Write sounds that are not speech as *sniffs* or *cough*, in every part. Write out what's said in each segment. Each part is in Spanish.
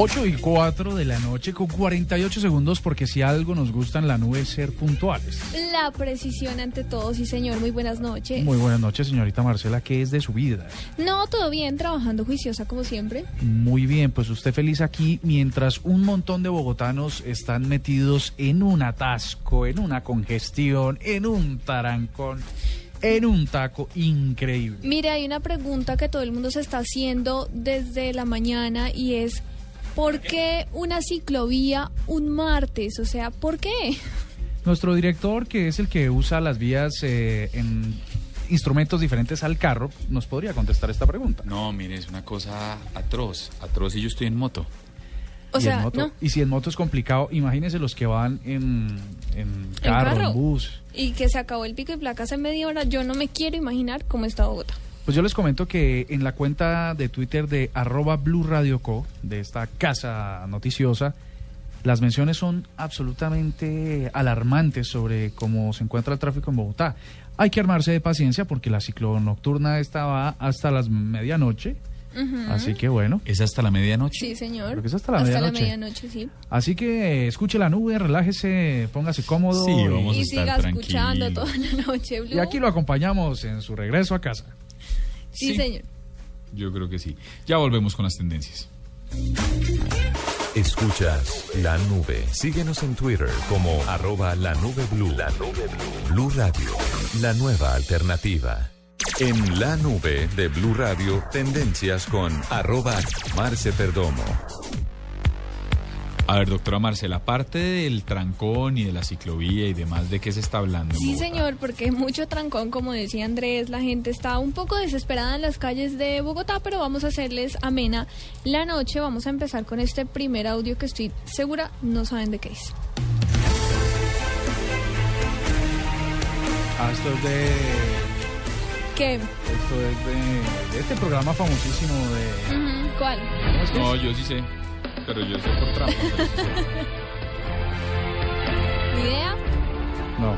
8 y 4 de la noche con 48 segundos porque si algo nos gusta en la nube es ser puntuales. La precisión ante todo, sí señor, muy buenas noches. Muy buenas noches, señorita Marcela, ¿qué es de su vida? No, todo bien, trabajando juiciosa como siempre. Muy bien, pues usted feliz aquí mientras un montón de bogotanos están metidos en un atasco, en una congestión, en un tarancón, en un taco increíble. Mire, hay una pregunta que todo el mundo se está haciendo desde la mañana y es ¿por qué una ciclovía un martes? O sea, ¿por qué? Nuestro director, que es el que usa las vías eh, en instrumentos diferentes al carro, nos podría contestar esta pregunta. No, mire, es una cosa atroz, atroz y yo estoy en moto. O y, sea, en moto, no. y si en moto es complicado, imagínense los que van en, en carro, en bus. Y que se acabó el pico y placa hace media hora, yo no me quiero imaginar cómo está Bogotá. Pues yo les comento que en la cuenta de Twitter de arroba Blue Radio Co, de esta casa noticiosa, las menciones son absolutamente alarmantes sobre cómo se encuentra el tráfico en Bogotá. Hay que armarse de paciencia porque la ciclo nocturna esta va hasta las medianoche. Así que bueno, ¿Es hasta la medianoche? Sí, señor. Creo que es hasta la hasta medianoche. la medianoche, sí. así que escuche la nube, relájese, póngase cómodo. Sí, y- vamos a Y estar siga escuchando toda la noche, Blue. y aquí lo acompañamos en su regreso a casa. Sí, Sí. señor. Yo creo que sí. Ya volvemos con las tendencias. Escuchas La Nube. Síguenos en Twitter como arroba la nube blue. La nube blue. Blue Radio, la nueva alternativa. En La Nube de Blue Radio, tendencias con arroba Marce Perdomo. A ver, doctora Marcela, aparte del trancón y de la ciclovía y demás, ¿de qué se está hablando? Sí, señor, porque mucho trancón, como decía Andrés, la gente está un poco desesperada en las calles de Bogotá, pero vamos a hacerles amena la noche. Vamos a empezar con este primer audio que estoy segura no saben de qué es. Ah, esto es de ¿Qué? Esto es de, de este programa famosísimo de... ¿Cuál? ¿Cómo es que No, es? yo sí sé. Pero yo sé por trampa. pero sí sé. *laughs* ¿Ni idea? No.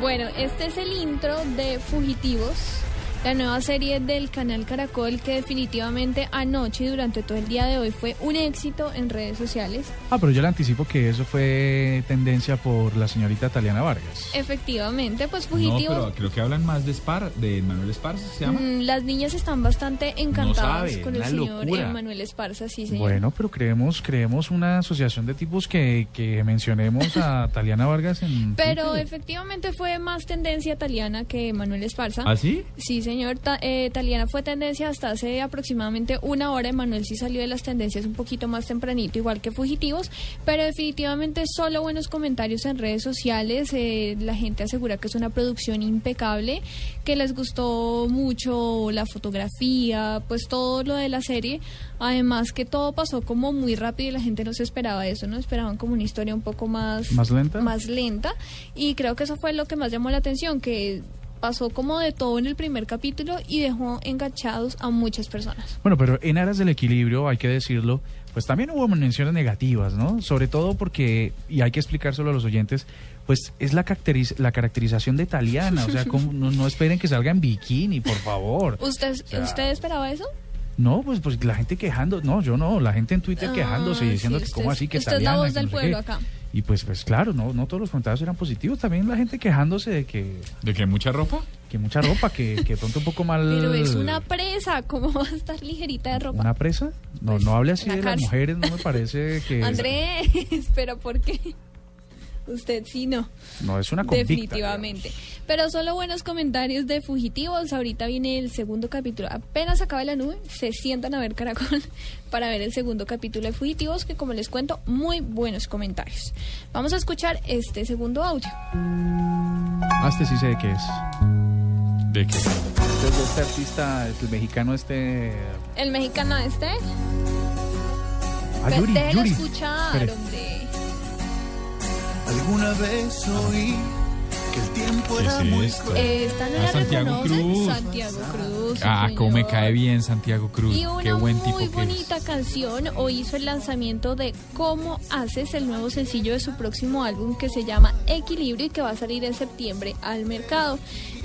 Bueno, este es el intro de Fugitivos, la nueva serie del canal Caracol que definitivamente anoche y durante todo el día de hoy fue un éxito en redes sociales. Ah, pero yo le anticipo que eso fue tendencia por la señorita Taliana Vargas. Efectivamente, pues No, Fugitivos... pero creo que hablan más de Spar, de Manuel Esparza, ¿se llama? Mm, Las niñas están bastante encantadas sabe, con el señor locura. Emanuel Esparza, sí, señor. Bueno, pero creemos, creemos una asociación de tipos que, que mencionemos a *laughs* Taliana Vargas en Pero Twitter. efectivamente fue más tendencia italiana que Manuel Esparza. ¿Ah, sí? Sí, señor. Ta- eh, Taliana fue tendencia hasta hace aproximadamente una hora. Emanuel sí salió de las tendencias un poquito más tempranito, igual que Fugitivos. Pero definitivamente solo buenos comentarios en redes sociales. Eh, la gente asegura que es una producción impecable, que les gustó mucho la fotografía, pues todo lo de la serie. Además que todo pasó como muy rápido y la gente no se esperaba eso, ¿no? Esperaban como una historia un poco más... ¿Más lenta? Más lenta. Y creo que eso fue lo que más llamó la atención, que pasó como de todo en el primer capítulo y dejó enganchados a muchas personas. Bueno, pero en aras del equilibrio, hay que decirlo, pues también hubo menciones negativas, ¿no? Sobre todo porque, y hay que explicárselo a los oyentes, pues es la, caracteriz- la caracterización de italiana, o sea, como- no, no esperen que salga en bikini, por favor. *laughs* ¿Usted, sea, ¿usted esperaba eso? No, pues, pues la gente quejando, no, yo no, la gente en Twitter Ah, quejándose y diciendo sí, que usted cómo así que usted es la voz del pueblo qué. acá. Y pues, pues claro, no, no todos los comentarios eran positivos, también la gente quejándose de que, ¿De qué mucha ropa? que mucha ropa, que, que pronto un poco mal... Pero es una presa, ¿cómo va a estar ligerita de ropa? ¿Una presa? No, Pues, no hable así la de las mujeres, no me parece que... *laughs* Andrés, pero ¿por qué? Usted sí no. No, es una convicta. Definitivamente. Pero solo buenos comentarios de fugitivos. Ahorita viene el segundo capítulo. Apenas acabe la nube, se sientan a ver Caracol *laughs* para ver el segundo capítulo de fugitivos, que como les cuento, muy buenos comentarios. Vamos a escuchar este segundo audio. Este sí sé de qué es. ¿De qué? Este es de este artista, el mexicano este... El mexicano este. Ah, Yuri, Déjelo Yuri. escuchar, Espere. hombre. Alguna vez oí que el tiempo ¿Qué era es muy esto? Eh, ¿Esta no Ah, la Santiago? Cruz. Santiago Cruz. Ah, cómo me señor. cae bien Santiago Cruz. Y una Qué buen tipo muy que bonita es. canción hoy hizo el lanzamiento de Cómo Haces, el nuevo sencillo de su próximo álbum que se llama Equilibrio y que va a salir en septiembre al mercado.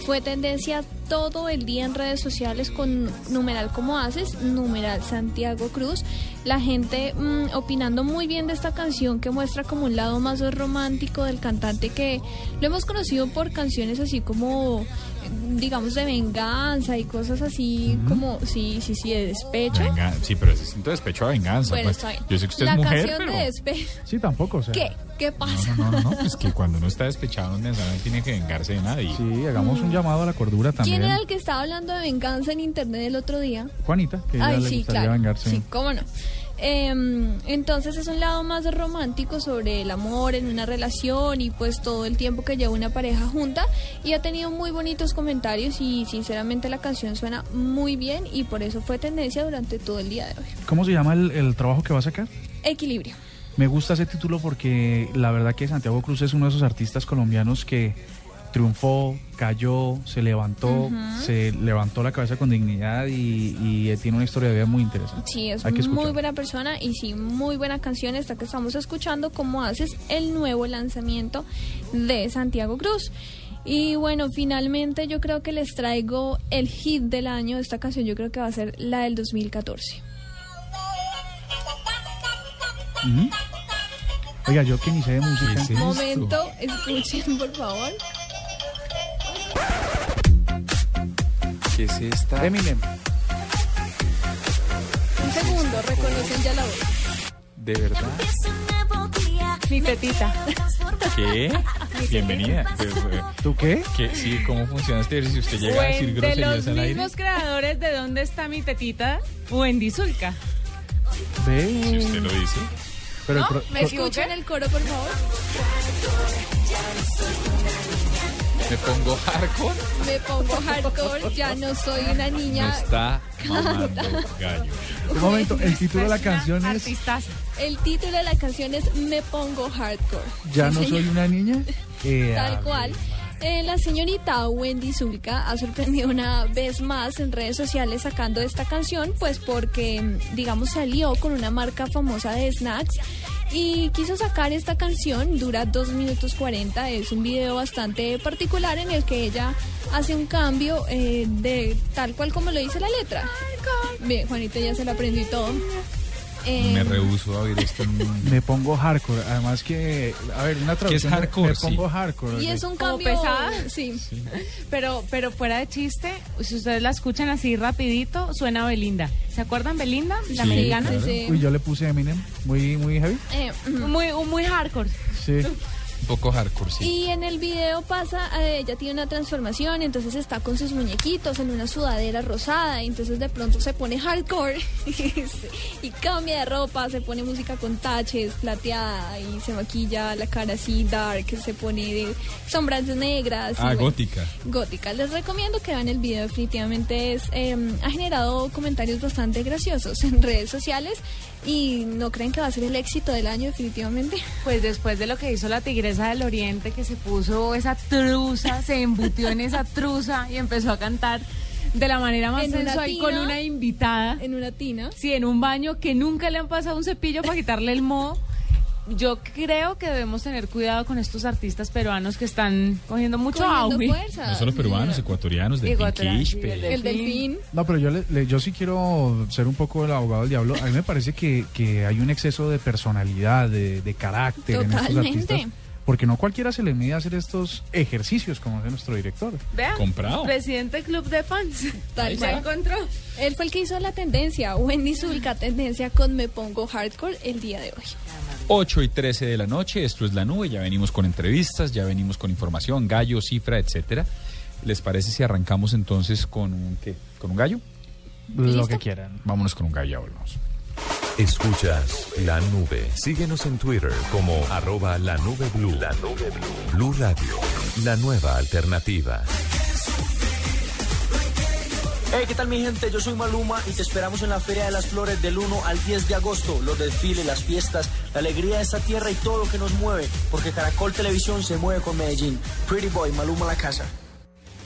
Fue tendencia todo el día en redes sociales con numeral Cómo Haces, numeral Santiago Cruz. La gente mm, opinando muy bien de esta canción que muestra como un lado más romántico del cantante que lo hemos conocido por canciones así como digamos de venganza y cosas así como sí sí sí de despecho Venga, sí, pero ese siento despecho a venganza. bueno, pues. está bien. Yo sé que usted la es mujer, canción pero... de despecho. Sí, tampoco, o sea... ¿Qué? ¿Qué pasa? No, no, no, no, pues que cuando uno está despechado no necesariamente tiene que vengarse de nadie. Sí, hagamos un llamado a la cordura también. ¿Quién era el que estaba hablando de venganza en internet el otro día? Juanita, que ella Ay, le sí, gustaría claro. vengarse. Sí, cómo no. Em, entonces es un lado más romántico sobre el amor en una relación y pues todo el tiempo que lleva una pareja junta y ha tenido muy bonitos comentarios y sinceramente la canción suena muy bien y por eso fue tendencia durante todo el día de hoy. ¿Cómo se llama el, el trabajo que va a sacar? Equilibrio. Me gusta ese título porque la verdad que Santiago Cruz es uno de esos artistas colombianos que triunfó, cayó, se levantó, se levantó la cabeza con dignidad y, y tiene una historia de vida muy interesante. Sí, es Hay que muy buena persona y sí, muy buena canción esta que estamos escuchando, como haces el nuevo lanzamiento de Santiago Cruz. Y bueno, finalmente yo creo que les traigo el hit del año. Esta canción yo creo que va a ser la del 2014. Ujú. Oiga, yo que ni sé de música. Momento, escuchen por favor. ¿Qué es esta? Eminem. Un segundo, reconocen ya la voz. ¿De verdad? Mi tetita. ¿Qué? Bienvenida. ¿Tú qué? ¿qué? Sí, ¿cómo funciona este? Si usted llega a decir de los groserías al aire. mismos creadores de ¿Dónde está mi tetita? Wendy Zulka. Ve. Si usted lo dice. Pero el ¿No? pro- ¿Me? Escuchen el coro, por favor. Me pongo hardcore. Me pongo hardcore, ya no soy una Me niña. está mamando gallo. un momento, el título de la canción es. El título de la canción es Me pongo hardcore. Ya no soy una niña. Eh, Tal cual. Eh, la señorita Wendy Zulka ha sorprendido una vez más en redes sociales sacando esta canción, pues porque, digamos, se alió con una marca famosa de snacks y quiso sacar esta canción, dura 2 minutos 40, es un video bastante particular en el que ella hace un cambio eh, de tal cual como lo dice la letra. Bien, Juanita ya se la aprendió y todo. Eh, Me rehuso a oír esto. Me pongo hardcore. Además que, a ver, una traducción. de- hardcore? Me Sí. pongo hardcore. y es un cambio pesada. Sí. Pero, pero fuera de chiste, si ustedes la escuchan así rapidito, suena a Belinda. ¿Se acuerdan Belinda? La Sí, americana. sí, sí. Uy, yo le puse Eminem. Muy, muy heavy. Eh. Muy, muy hardcore. Sí. Un poco hardcore, sí. Y en el video pasa, eh, ella tiene una transformación, entonces está con sus muñequitos en una sudadera rosada, y entonces de pronto se pone hardcore y, *laughs* y cambia de ropa, se pone música con taches, plateada, y se maquilla la cara así dark, se pone de sombras negras. y Ah, bueno, gótica. gótica. Les recomiendo que vean el video, definitivamente es, eh, ha generado comentarios bastante graciosos en redes sociales y no creen que va a ser el éxito del año definitivamente. *laughs* Pues después de lo que hizo la tigresa del oriente, que se puso esa truza, se embutió en esa truza y empezó a cantar de la manera más sensual tina. con una invitada. En una tina. Sí, en un baño que nunca le han pasado un cepillo para quitarle el moho. Yo creo que debemos tener cuidado con estos artistas peruanos que están cogiendo mucho Cogiendo auge. fuerza. No solo peruanos, ecuatorianos, de Ecuatorianos, Pinquishpe. sí, del El delfín. No, pero yo, le- le- yo sí quiero ser un poco el abogado del diablo. A mí me parece que, que hay un exceso de personalidad, de, de carácter en estos Totalmente. artistas. porque no cualquiera se le mide a hacer estos ejercicios como hace nuestro director. Vea, Comprado. presidente club de fans. Tal cual. encontró. Él fue el que hizo la tendencia, Wendy Zulka tendencia con Me Pongo Hardcore el día de hoy. 8 y 13 de la noche, esto es La Nube, ya venimos con entrevistas, ya venimos con información, gallo, cifra, etcétera. ¿Les parece si arrancamos entonces con un, ¿qué? ¿Con un gallo? Lo que quieran. Vámonos con un gallo, ya volvemos. Escuchas la nube. Síguenos en Twitter como arroba la nube blue. La nube blue. Blue Radio, la nueva alternativa. Hey, ¿qué tal mi gente? Yo soy Maluma y te esperamos en la Feria de las Flores del 1 al 10 de agosto. Los desfiles, las fiestas, la alegría de esta tierra y todo lo que nos mueve. Porque Caracol Televisión se mueve con Medellín. Pretty Boy, Maluma la casa.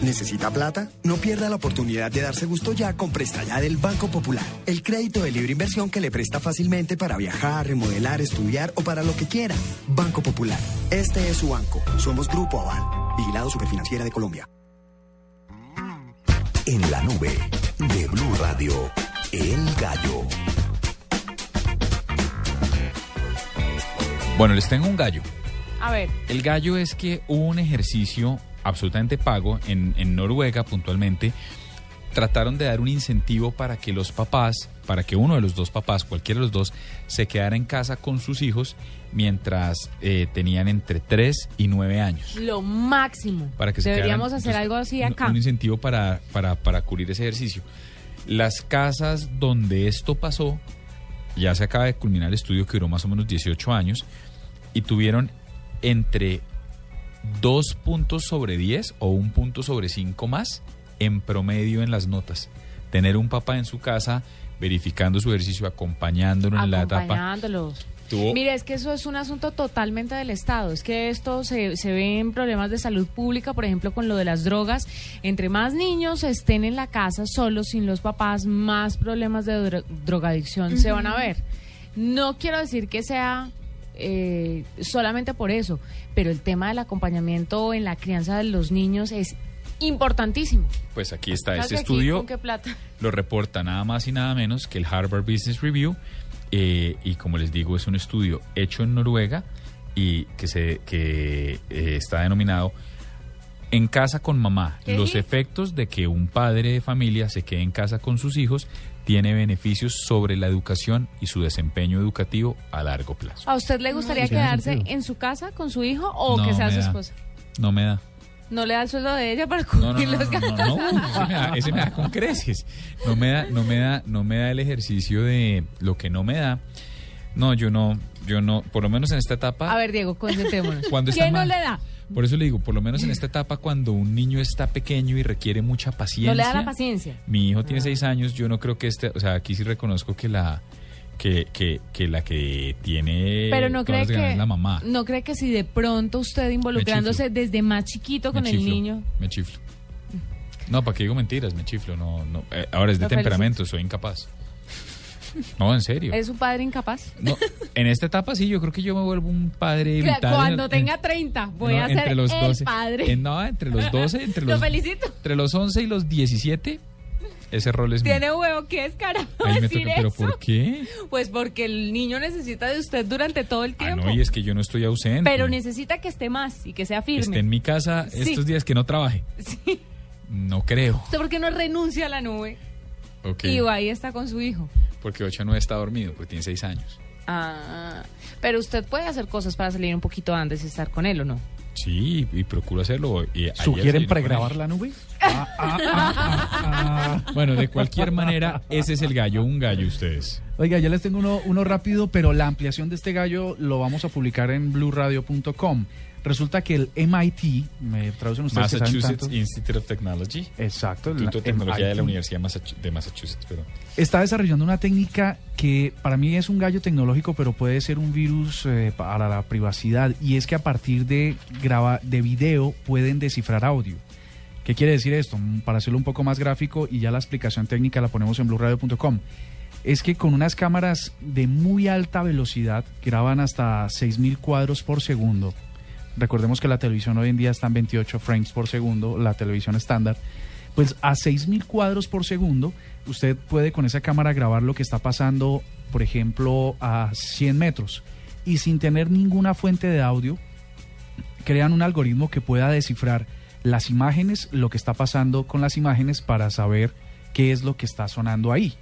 ¿Necesita plata? No pierda la oportunidad de darse gusto ya con Presta Ya del Banco Popular. El crédito de libre inversión que le presta fácilmente para viajar, remodelar, estudiar o para lo que quiera. Banco Popular. Este es su banco. Somos Grupo Aval. Vigilado Superfinanciera de Colombia. En la nube de Blue Radio, El Gallo. Bueno, les tengo un gallo. A ver, El gallo es que hubo un ejercicio absolutamente pago en, en Noruega puntualmente. Trataron de dar un incentivo para que los papás, para que uno de los dos papás, cualquiera de los dos, se quedara en casa con sus hijos mientras eh, tenían entre 3 y 9 años. lo máximo. Para que se Deberíamos quedaran, hacer algo así un- acá. Un incentivo para, para, para cubrir ese ejercicio. Las casas donde esto pasó, ya se acaba de culminar el estudio que duró más o menos 18 años, y tuvieron entre dos puntos sobre 10 o un punto sobre 5 más en promedio en las notas. Tener un papá en su casa verificando su ejercicio, acompañándolo en la etapa. Acompañándolos. Tuvo- Mire, es que eso es un asunto totalmente del Estado. Es que esto se, se ve en problemas de salud pública, por ejemplo, con lo de las drogas. Entre más niños estén en la casa solos, sin los papás, más problemas de dro- drogadicción se van a ver. No quiero decir que sea eh, solamente por eso, pero el tema del acompañamiento en la crianza de los niños es importantísimo. Pues aquí está ¿Sabe este aquí estudio. ¿Con qué plata? lo reporta nada más y nada menos que el Harvard Business Review eh, y como les digo es un estudio hecho en Noruega y que se que eh, está denominado en casa con mamá ¿Qué? los efectos de que un padre de familia se quede en casa con sus hijos tiene beneficios sobre la educación y su desempeño educativo a largo plazo. ¿A usted le gustaría quedarse en su casa con su hijo o No que sea su da. esposa? No me da. ¿No le da el sueldo de ella para No, cubrir no, no, los no, gastos? no, no, ese me da, ese me da con creces. No me da, no me da, no me da el ejercicio de lo que no me da. No, yo no, yo no, por lo menos en esta etapa. A ver, Diego, concentrémonos. ¿Qué no mal. le da? Por eso le digo, por lo menos en esta etapa cuando un niño está pequeño y requiere mucha paciencia. No le da la paciencia. Mi hijo tiene seis años, yo no creo que este, o sea, aquí sí reconozco que la que, que, que la que tiene Pero no cree que es la mamá. no cree que si de pronto usted involucrándose desde más chiquito con el niño. Me chiflo. No, ¿para qué digo mentiras? Me chiflo, no, no. Eh, ahora es de Lo temperamento, soy incapaz. No, en serio. ¿Es un padre incapaz? No, en esta etapa sí, yo creo que yo me vuelvo un padre vital. Cuando en- tenga 30, voy no, a ser los el 12, padre. en- no, entre los 12, entre *laughs* Lo los, felicito. entre los 11 y los 17, ese rol es mío. Tiene huevo, me decir toca, pero eso. ¿por qué? Pues porque el niño necesita de usted durante todo el Ah, tiempo. no, y es que yo no estoy ausente. Pero necesita que esté más y que sea firme. Esté en mi casa Sí. estos días que no trabaje. Sí. No creo. ¿Usted por qué no renuncia a la nube? Ok. Y va ahí está con su hijo. Porque 8 no está dormido, porque tiene 6 años. Ah, pero usted puede hacer cosas para salir un poquito antes y estar con él, ¿o no? Sí, y, y procuro hacerlo. Y ayer ¿Sugieren pregrabar la nube? Ah, ah, ah, ah, ah. Bueno, de cualquier manera, ese es el gallo, un gallo ustedes. Oiga, ya les tengo uno, uno rápido, pero la ampliación de este gallo lo vamos a publicar en blueradio.com. Resulta que el MIT, me traducen ustedes Massachusetts Institute of Technology. Exacto, el Instituto de Tecnología de la. Universidad de Massachu- de Massachusetts, perdón. está desarrollando una técnica que para mí es un gallo tecnológico, pero puede ser un virus eh, para la privacidad. Y es que a partir de, graba, de video pueden descifrar audio. ¿Qué quiere decir esto? Mm, Para hacerlo un poco más gráfico y ya la explicación técnica la ponemos en blueradio.com. Es que con unas cámaras de muy alta velocidad graban hasta 6000 cuadros por segundo. Recordemos que la televisión hoy en día está en 28 frames por segundo, la televisión estándar. Pues a 6000 cuadros por segundo, usted puede con esa cámara grabar lo que está pasando, por ejemplo, a 100 metros. Y sin tener ninguna fuente de audio, crean un algoritmo que pueda descifrar las imágenes, lo que está pasando con las imágenes para saber qué es lo que está sonando ahí.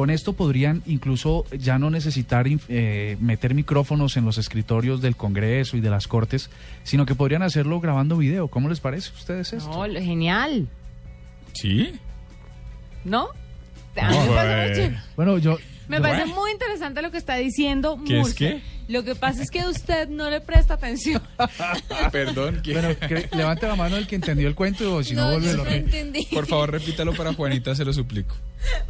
Con esto podrían incluso ya no necesitar eh, meter micrófonos en los escritorios del Congreso y de las Cortes, sino que podrían hacerlo grabando video. ¿Cómo les parece a ustedes esto? No, genial. ¿Sí? ¿No? A *laughs* mí me parece muy. Bueno, yo... Me parece muy interesante lo que está diciendo ¿Qué es Murcia. qué? Lo que pasa es que usted no le presta atención. *laughs* Perdón. ¿qué? Bueno, que- levante la mano el que entendió el cuento o si no, vuelve lo entendí. Por favor, repítalo para Juanita, se lo suplico.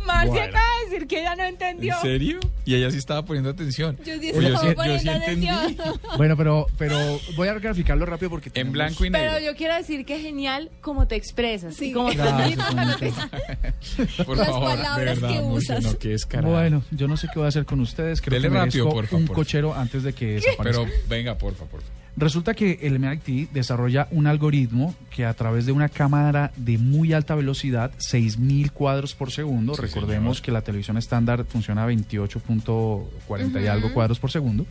Marcia Bueno. acaba de decir que ella no entendió. ¿En serio? Y ella sí estaba poniendo atención. Yo sí Oye, estaba sí- poniendo entendí. atención. *laughs* Bueno, pero, pero voy a graficarlo rápido porque... En tenemos- blanco y negro. Pero yo quiero decir que es genial cómo te expresas Sí. y cómo Gracias, noticia. *laughs* Por Las favor, de palabras verdad, que usas. no. Bueno, yo no sé qué voy a hacer con ustedes. Creo Dele que rápido, merezco porfa, un cochero antes de que desaparezca. Pero venga, porfa, porfa. Resulta que el MIT desarrolla un algoritmo que a través de una cámara de muy alta velocidad, 6000 cuadros por segundo, Sí, recordemos señor. que la televisión estándar funciona a 28.40 y algo cuadros por segundo,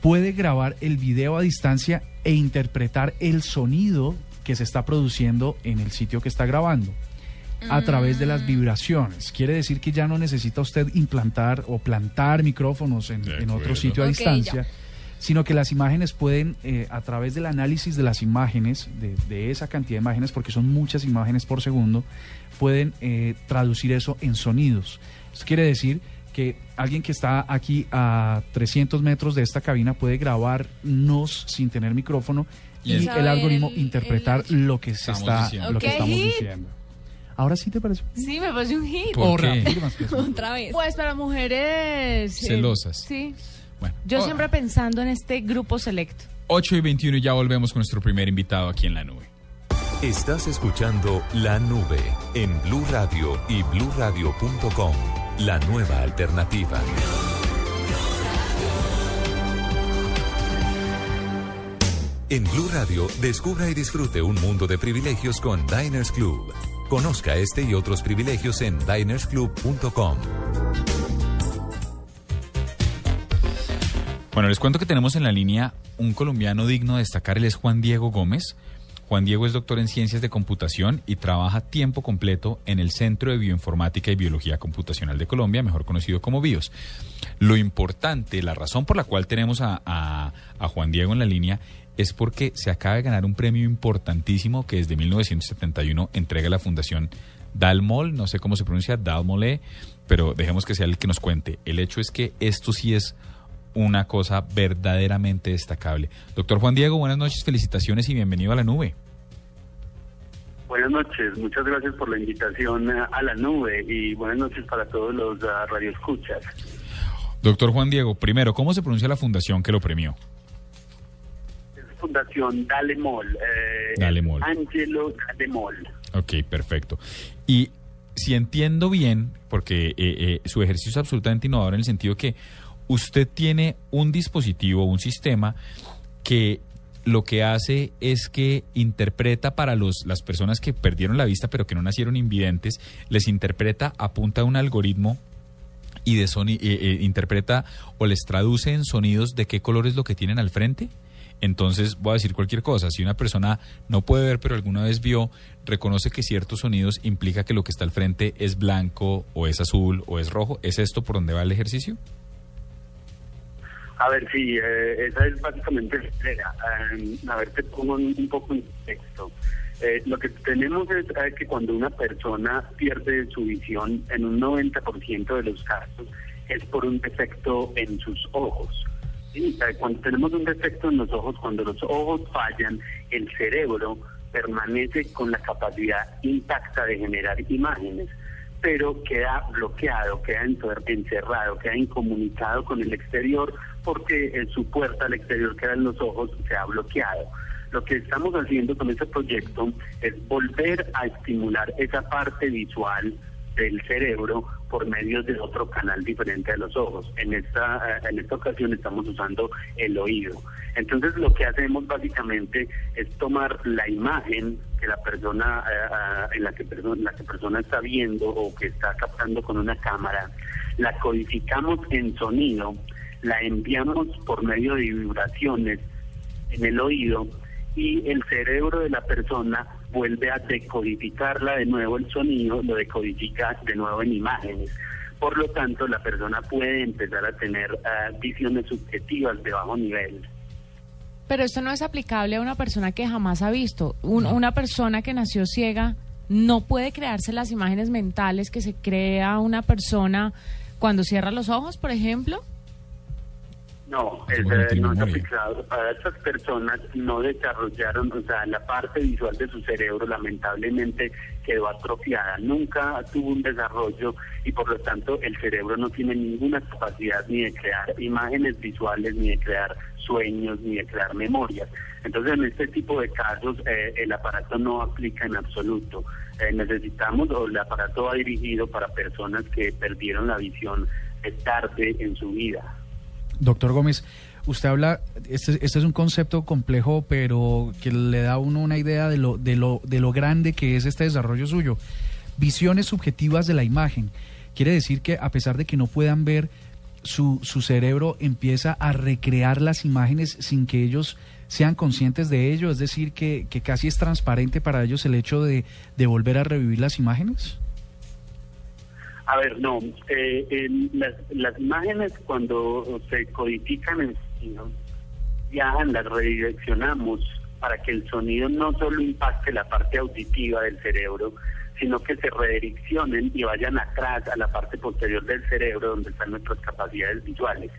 puede grabar el video a distancia e interpretar el sonido que se está produciendo en el sitio que está grabando a través de las vibraciones. Quiere decir que ya no necesita usted implantar o plantar micrófonos en, otro sitio a distancia, sino que las imágenes pueden, eh, a través del análisis de las imágenes, de, de esa cantidad de imágenes, porque son muchas imágenes por segundo, pueden eh, traducir eso en sonidos. Esto quiere decir que alguien que está aquí a 300 metros de esta cabina puede grabarnos sin tener micrófono Y el algoritmo el- interpretar lo que se Estamos está, diciendo. lo que estamos diciendo. Ahora sí te parece. Sí, me parece un hit. ¿Por O qué? reafirmas que es un- Otra vez. Pues para mujeres... eh, Celosas. sí. Bueno, Yo oh, siempre pensando en este grupo selecto. 8 y 21 y ya volvemos con nuestro primer invitado aquí en la nube. Estás escuchando La Nube en Blue Radio y bluradio.com. La nueva alternativa. En Blue Radio, descubra y disfrute un mundo de privilegios con Diners Club. Conozca este y otros privilegios en dinersclub.com. Bueno, les cuento que tenemos en la línea un colombiano digno de destacar, él es Juan Diego Gómez. Juan Diego es doctor en ciencias de computación y trabaja tiempo completo en el Centro de Bioinformática y Biología Computacional de Colombia, mejor conocido como BIOS. Lo importante, la razón por la cual tenemos a, a- a Juan Diego en la línea es porque se acaba de ganar un premio importantísimo que desde 1971 entrega la Fundación Dalmol, no sé cómo se pronuncia, Dalmole, pero dejemos que sea el que nos cuente. El hecho es que esto sí es una cosa verdaderamente destacable. Doctor Juan Diego, buenas noches, felicitaciones y bienvenido a la nube. Buenas noches, muchas gracias por la invitación a la nube y buenas noches para todos los ah, radioescuchas. Doctor Juan Diego, primero, ¿cómo se pronuncia la fundación que lo premió? Fundación Dalemol. Eh, Dalemol. Angelo Dalemol. Ok, perfecto. Y si entiendo bien, porque eh, eh, su ejercicio es absolutamente innovador en el sentido que usted tiene un dispositivo, un sistema que lo que hace es que interpreta para los, las personas que perdieron la vista pero que no nacieron invidentes, les interpreta a punta de un algoritmo y de soni- eh, eh, interpreta o les traduce en sonidos de qué color es lo que tienen al frente. Entonces voy a decir cualquier cosa. Si una persona no puede ver pero alguna vez vio, reconoce que ciertos sonidos implica que lo que está al frente es blanco o es azul o es rojo. ¿Es esto por donde va el ejercicio? A ver, sí, eh, esa es básicamente la. Eh, a ver, te pongo un, un poco en texto. Eh, lo que tenemos es eh, que cuando una persona pierde su visión, en un 90% de los casos, es por un defecto en sus ojos. Cuando tenemos un defecto en los ojos, cuando los ojos fallan, el cerebro permanece con la capacidad intacta de generar imágenes pero queda bloqueado, queda encerrado, queda incomunicado con el exterior porque eh, su puerta al exterior, que eran los ojos, se ha bloqueado. Lo que estamos haciendo con este proyecto es volver a estimular esa parte visual del cerebro por medio de otro canal diferente de los ojos. En esta, eh, en esta ocasión estamos usando el oído. Entonces lo que hacemos básicamente es tomar la imagen que la persona eh, eh, en la que persona, la que persona está viendo o que está captando con una cámara, la codificamos en sonido, la enviamos por medio de vibraciones en el oído y el cerebro de la persona vuelve a decodificarla de nuevo el sonido, lo decodifica de nuevo en imágenes. Por lo tanto, la persona puede empezar a tener uh, visiones subjetivas de bajo nivel. Pero esto no es aplicable a una persona que jamás ha visto. Un, no. Una persona que nació ciega no puede crearse las imágenes mentales que se crea una persona cuando cierra los ojos, por ejemplo. No, es, no está fijado. Para estas personas no desarrollaron, o sea, la parte visual de su cerebro lamentablemente quedó atrofiada. Nunca tuvo un desarrollo y por lo tanto el cerebro no tiene ninguna capacidad ni de crear imágenes visuales, ni de crear sueños, ni de crear memorias. Entonces en este tipo de casos eh, el aparato no aplica en absoluto. Eh, necesitamos, o el aparato va dirigido para personas que perdieron la visión tarde en su vida. Doctor Gómez, usted habla, este, este, es un concepto complejo, pero que le da a uno una idea de lo, de, lo, de lo grande que es este desarrollo suyo. Visiones subjetivas de la imagen. Quiere decir que a pesar de que no puedan ver, su, su cerebro empieza a recrear las imágenes sin que ellos sean conscientes de ello, es decir, que, que casi es transparente para ellos el hecho de, de volver a revivir las imágenes. A ver, no. Eh, las, las, imágenes cuando se codifican en sonido, viajan, las redireccionamos para que el sonido no solo impacte la parte auditiva del cerebro, sino que se redireccionen y vayan atrás a la parte posterior del cerebro donde están nuestras capacidades visuales.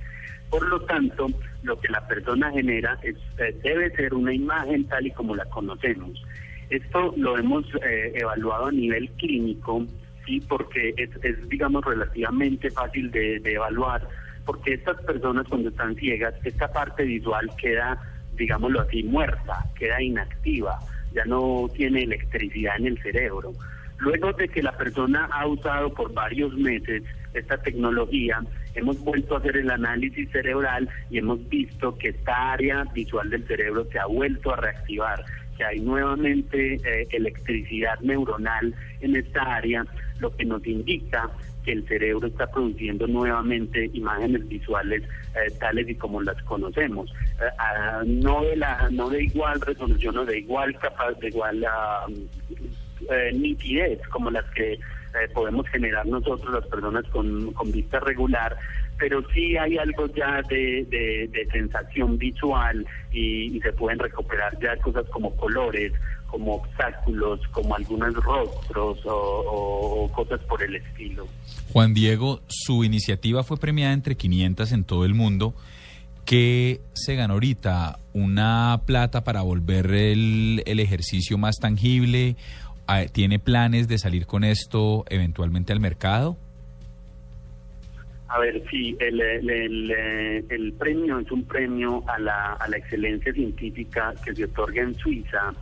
Por lo tanto, lo que la persona genera es, eh, debe ser una imagen tal y como la conocemos. Esto lo hemos eh, evaluado a nivel clínico sí, porque es, digamos, relativamente fácil de, de, evaluar, porque estas personas cuando están ciegas, esta parte visual queda, digámoslo así, muerta, queda inactiva, ya no tiene electricidad en el cerebro. Luego de que la persona ha usado por varios meses esta tecnología, hemos vuelto a hacer el análisis cerebral y hemos visto que esta área visual del cerebro se ha vuelto a reactivar que hay nuevamente eh, electricidad neuronal en esta área, lo que nos indica que el cerebro está produciendo nuevamente imágenes visuales eh, tales y como las conocemos, eh, uh, no de la no de igual resolución o de igual capaz de igual uh, nitidez como las que podemos generar nosotros las personas con, con vista regular, pero sí hay algo ya de, de, de sensación visual y, y, se pueden recuperar ya cosas como colores, como obstáculos, como algunos rostros o, o, o, cosas por el estilo. Juan Diego, su iniciativa fue premiada entre 500 en todo el mundo. ¿Qué se ganó ahorita? ¿Una plata para volver el, el ejercicio más tangible? ¿Tiene planes de salir con esto eventualmente al mercado? A ver, sí, el, el, el, el, premio es un premio a la, a la excelencia científica que se otorga en Suiza.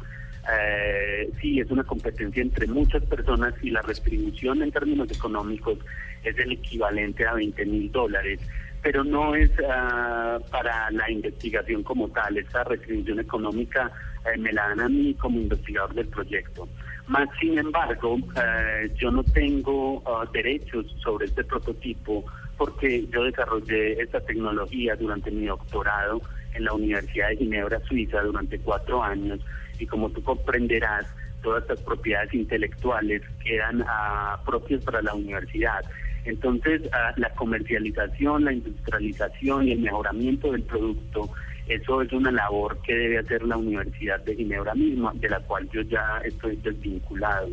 Eh, sí, es una competencia entre muchas personas y la retribución en términos económicos es el equivalente a 20 mil dólares, pero no es uh, para la investigación como tal. Esa retribución económica eh, me la dan a mí como investigador del proyecto. Más sin embargo, eh, yo no tengo uh, derechos sobre este prototipo porque yo desarrollé esta tecnología durante mi doctorado en la Universidad de Ginebra, Suiza, durante cuatro años, y como tú comprenderás, todas estas propiedades intelectuales quedan uh, propias para la universidad. Entonces, uh, la comercialización, la industrialización y el mejoramiento del producto, eso es una labor que debe hacer la Universidad de Ginebra misma, de la cual yo ya estoy desvinculado.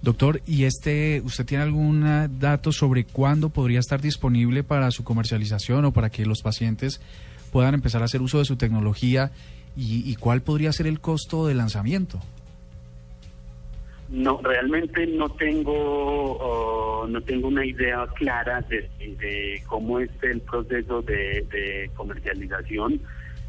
Doctor, ¿y este, usted tiene algún dato sobre cuándo podría estar disponible para su comercialización o para que los pacientes puedan empezar a hacer uso de su tecnología y, y cuál podría ser el costo de lanzamiento? No, realmente no tengo uh, no tengo una idea clara de, de cómo es el proceso de, de comercialización.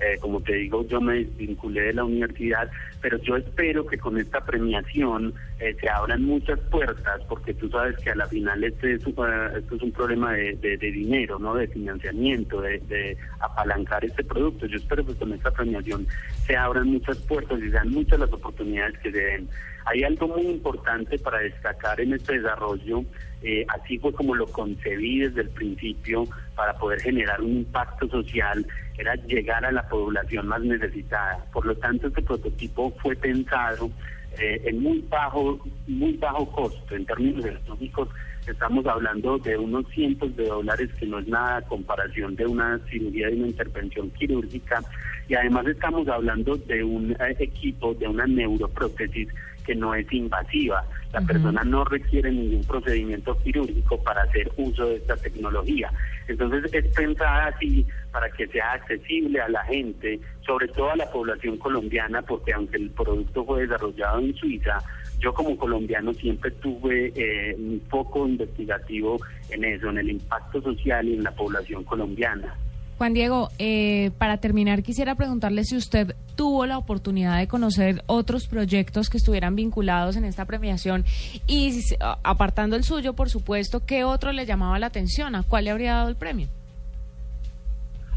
Eh, como te digo, yo me desvinculé de la universidad, pero yo espero que con esta premiación eh, se abran muchas puertas, porque tú sabes que a la final este es, un- eh, esto es un problema de, de- dinero, no de financiamiento, de, de apalancar este producto. Yo espero que con esta premiación se abran muchas puertas y sean muchas las oportunidades que se den. Hay algo muy importante para destacar en este desarrollo, eh, así fue como lo concebí desde el principio para poder generar un impacto social, era llegar a la población más necesitada. Por lo tanto, este prototipo fue pensado eh, en muy bajo, muy bajo costo en términos económicos. Estamos hablando de unos cientos de dólares, que no es nada a comparación de una cirugía, de una intervención quirúrgica. Y además estamos hablando de un eh, equipo, de una neuroprótesis que no es invasiva. La persona no requiere ningún procedimiento quirúrgico para hacer uso de esta tecnología. Entonces es pensada así para que sea accesible a la gente, sobre todo a la población colombiana, porque aunque el producto fue desarrollado en Suiza, yo como colombiano siempre tuve eh, un foco investigativo en eso, en el impacto social y en la población colombiana. Juan Diego, eh, para terminar quisiera preguntarle si usted tuvo la oportunidad de conocer otros proyectos que estuvieran vinculados en esta premiación y apartando el suyo, por supuesto, ¿qué otro le llamaba la atención? ¿A cuál le habría dado el premio?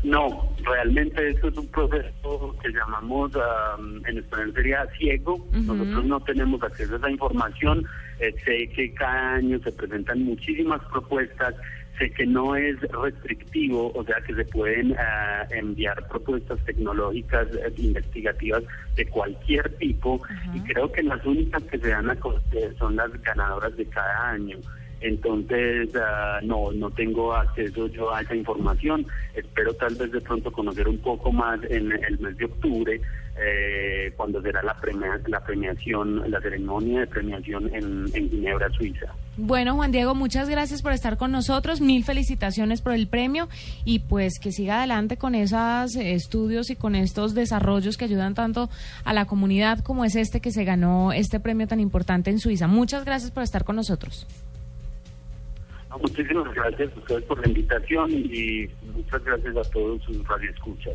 No, realmente esto es un proceso que llamamos, am, en español sería ciego. Nosotros no tenemos acceso a esa información. Eh, sé que cada año se presentan muchísimas propuestas. Sé que no es restrictivo, o sea que se pueden ah, enviar propuestas tecnológicas eh, investigativas de cualquier tipo y creo que las únicas que se dan a conocer son las ganadoras de cada año. Entonces, ah, no, no tengo acceso yo a esa información. Espero tal vez de pronto conocer un poco más en el mes de octubre, eh, cuando será la, premia- la premiación, la ceremonia de premiación en, en Ginebra, Suiza. Bueno, Juan Diego, muchas gracias por estar con nosotros. Mil felicitaciones por el premio y pues que siga adelante con esos eh, estudios y con estos desarrollos que ayudan tanto a la comunidad como es este que se ganó este premio tan importante en Suiza. Muchas gracias por estar con nosotros. No, Muchísimas gracias a ustedes por la invitación y muchas gracias a todos sus radioescuchas.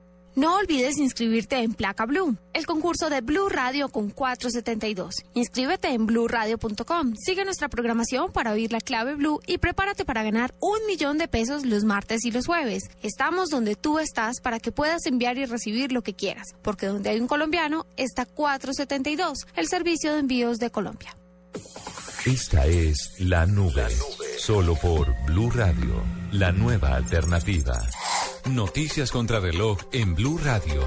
No olvides inscribirte en Placa Blue, el concurso de Blue Radio con 472. Inscríbete en bluradio.com. Sigue nuestra programación para oír la clave Blue y prepárate para ganar un millón de pesos los martes y los jueves. Estamos donde tú estás para que puedas enviar y recibir lo que quieras, porque donde hay un colombiano está 472, el servicio de envíos de Colombia. Esta es La Nube. Solo por Blue Radio, la nueva alternativa. Noticias contra reloj en Blue Radio.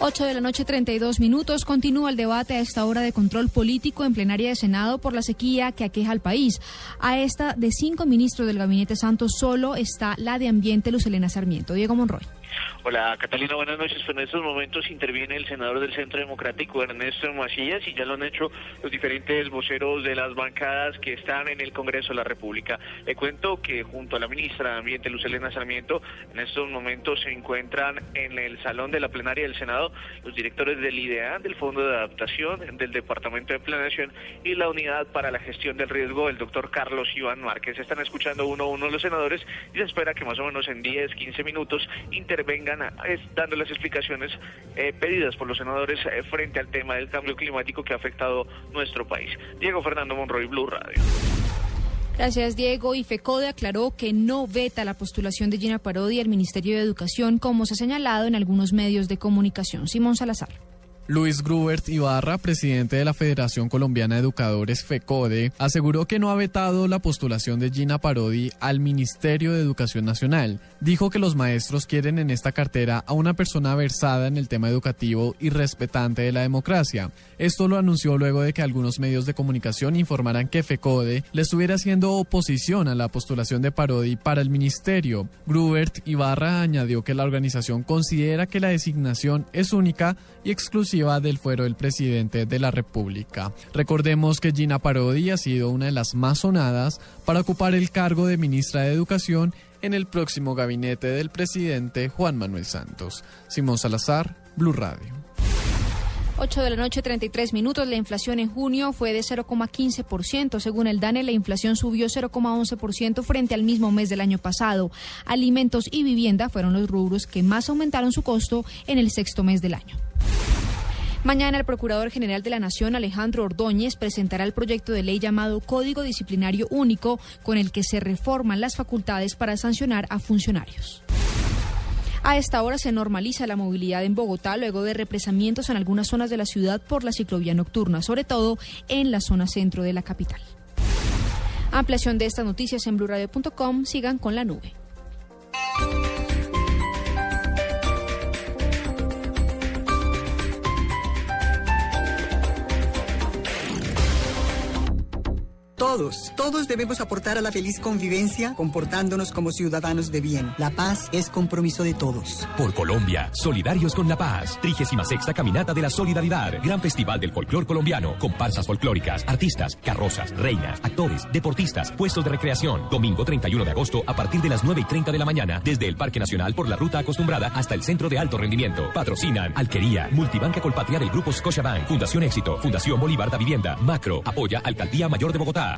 8 de la noche, 32 minutos. Continúa el debate a esta hora de control político en plenaria de Senado por la sequía que aqueja al país. A esta de cinco ministros del gabinete Santos solo está la de Ambiente, Lucelena Sarmiento. Diego Monroy. Hola Catalina, buenas noches. Pues en estos momentos interviene el senador del Centro Democrático, Ernesto Macías, y ya lo han hecho los diferentes voceros de las bancadas que están en el Congreso de la República. Le cuento que junto a la ministra de Ambiente, Lucelena Sarmiento, en estos momentos se encuentran en el salón de la plenaria del Senado los directores del IDEA, del Fondo de Adaptación, del Departamento de Planeación y la Unidad para la Gestión del Riesgo, el doctor Carlos Iván Márquez. Están escuchando uno a uno los senadores y se espera que más o menos en 10, 15 minutos intervengan es, dando las explicaciones eh, pedidas por los senadores eh, frente al tema del cambio climático que ha afectado nuestro país. Diego Fernando Monroy, Blue Radio. Gracias, Diego. Y FECODE aclaró que no veta la postulación de Gina Parodi al Ministerio de Educación, como se ha señalado en algunos medios de comunicación. Simón Salazar. Luis Grubert Ibarra, presidente de la Federación Colombiana de Educadores FECODE, aseguró que no ha vetado la postulación de Gina Parodi al Ministerio de Educación Nacional. Dijo que los maestros quieren en esta cartera a una persona versada en el tema educativo y respetante de la democracia. Esto lo anunció luego de que algunos medios de comunicación informaran que FECODE le estuviera haciendo oposición a la postulación de Parodi para el ministerio. Grubert Ibarra añadió que la organización considera que la designación es única y exclusiva del fuero del presidente de la República. Recordemos que Gina Parodi ha sido una de las más sonadas para ocupar el cargo de ministra de Educación en el próximo gabinete del presidente Juan Manuel Santos. Simón Salazar, Blue Radio. 8 de la noche, 33 minutos. La inflación en junio fue de 0,15%. Según el DANE, la inflación subió 0,11% frente al mismo mes del año pasado. Alimentos y vivienda fueron los rubros que más aumentaron su costo en el sexto mes del año. Mañana el Procurador General de la Nación, Alejandro Ordóñez, presentará el proyecto de ley llamado Código Disciplinario Único, con el que se reforman las facultades para sancionar a funcionarios. A esta hora se normaliza la movilidad en Bogotá luego de represamientos en algunas zonas de la ciudad por la ciclovía nocturna, sobre todo en la zona centro de la capital. Ampliación de estas noticias en blurradio.com. Sigan con la nube. Todos, todos debemos aportar a la feliz convivencia comportándonos como ciudadanos de bien. La paz es compromiso de todos. Por Colombia, solidarios con la paz. Trigésima sexta Caminata de la Solidaridad. Gran festival del folclor colombiano. Comparsas folclóricas, artistas, carrozas, reinas, actores, deportistas, puestos de recreación. Domingo 31 de agosto a partir de las 9 y 30 de la mañana. Desde el Parque Nacional por la ruta acostumbrada hasta el Centro de Alto Rendimiento. Patrocinan Alquería, Multibanca Colpatria del Grupo Scotiabank, Fundación Éxito, Fundación Bolívar da Vivienda, Macro, apoya Alcaldía Mayor de Bogotá.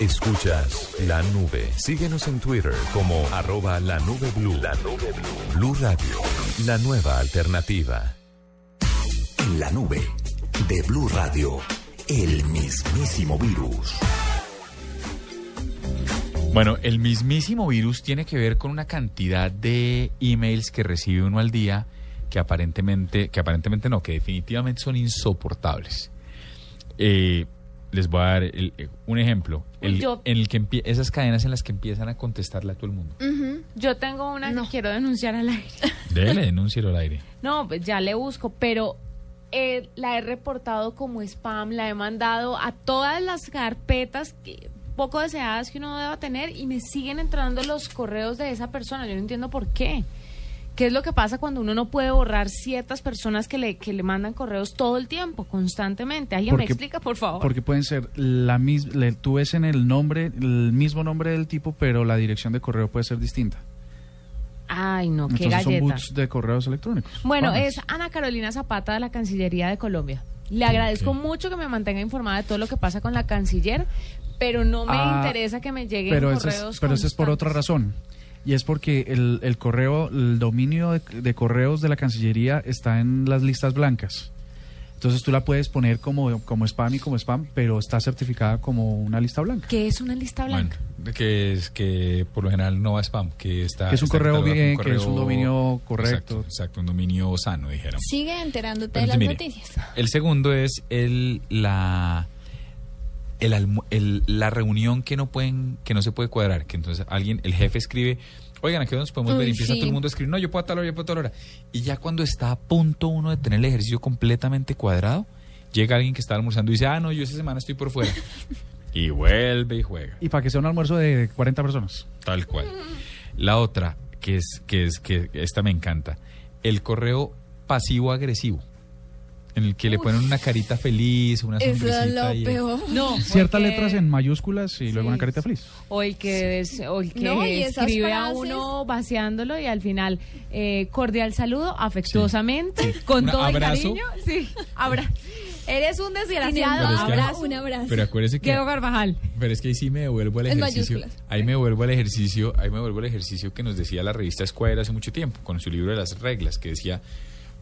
Escuchas la nube. Síguenos en Twitter como arroba la nube blue. La nube blue. Blue Radio, la nueva alternativa. En la nube de Blue Radio, el mismísimo virus. Bueno, el mismísimo virus tiene que ver con una cantidad de emails que recibe uno al día que aparentemente, que aparentemente no, que definitivamente son insoportables. Eh, les voy a dar el- eh, un ejemplo. El- Yo- en el que esas cadenas en las que empiezan a contestarle a todo el mundo. Yo tengo una que quiero denunciar al aire. *laughs* Dele, denúncielo al aire. No, pues ya le busco, pero eh, la he reportado como spam, la he mandado a todas las carpetas que, poco deseadas que uno deba tener y me siguen entrando los correos de esa persona. Yo no entiendo por qué. ¿Qué es lo que pasa cuando uno no puede borrar ciertas personas que le, que le mandan correos todo el tiempo, constantemente? ¿Alguien me explica, por favor? Porque pueden ser la misma, tú ves en el nombre, el mismo nombre del tipo, pero la dirección de correo puede ser distinta. Ay, no, qué Entonces son galleta. boots de correos electrónicos. Bueno, Vamos. es Ana Carolina Zapata de la Cancillería de Colombia. Le agradezco mucho que me mantenga informada de todo lo que pasa con la canciller, pero no me Ah, interesa que me lleguen pero eso correos. es, pero eso es por otra razón. Y es porque el, el correo, el dominio de, de correos de la Cancillería está en las listas blancas. Entonces tú la puedes poner como, como spam y como spam, pero está certificada como una lista blanca. ¿Qué es una lista blanca? Que es que por lo general no va a spam, que está Que es un está correo bien, que es un dominio correcto. Exacto, exacto, un dominio sano, dijeron. Sigue enterándote Pero de las mire, noticias. El segundo es el la el, el- la reunión que no pueden, que no se puede cuadrar, que entonces alguien, el jefe escribe, oigan, aquí nos podemos Uy, ver, y empieza sí. todo el mundo a escribir, no, yo puedo a tal hora, yo puedo a tal hora. Y ya cuando está a punto uno de tener el ejercicio completamente cuadrado, llega alguien que está almorzando y dice, ah, no, yo esta semana estoy por fuera. *laughs* y vuelve y juega. Y para que sea un almuerzo de 40 personas. Tal cual. La otra, que es, que es, que esta me encanta, el correo pasivo-agresivo, en el que le ponen una carita feliz, una Eso es sonrisita. lo y- peor. No, *laughs* Ciertas porque- letras en mayúsculas y luego una carita feliz. O el que, es- o el que No, y esas escribe a frases. uno vaciándolo y al final eh, cordial saludo, afectuosamente, con Un todo abrazo. el cariño. Sí, abra. Eres un desgraciado. Pero es que- abrazo. Un abrazo. Pero acuérdese que... Diego Carvajal. Pero es que ahí sí me devuelvo al En ejercicio. mayúsculas. Ahí me vuelvo al ejercicio, ahí me vuelvo al ejercicio que nos decía la revista Square hace mucho tiempo, con su libro de las reglas, que decía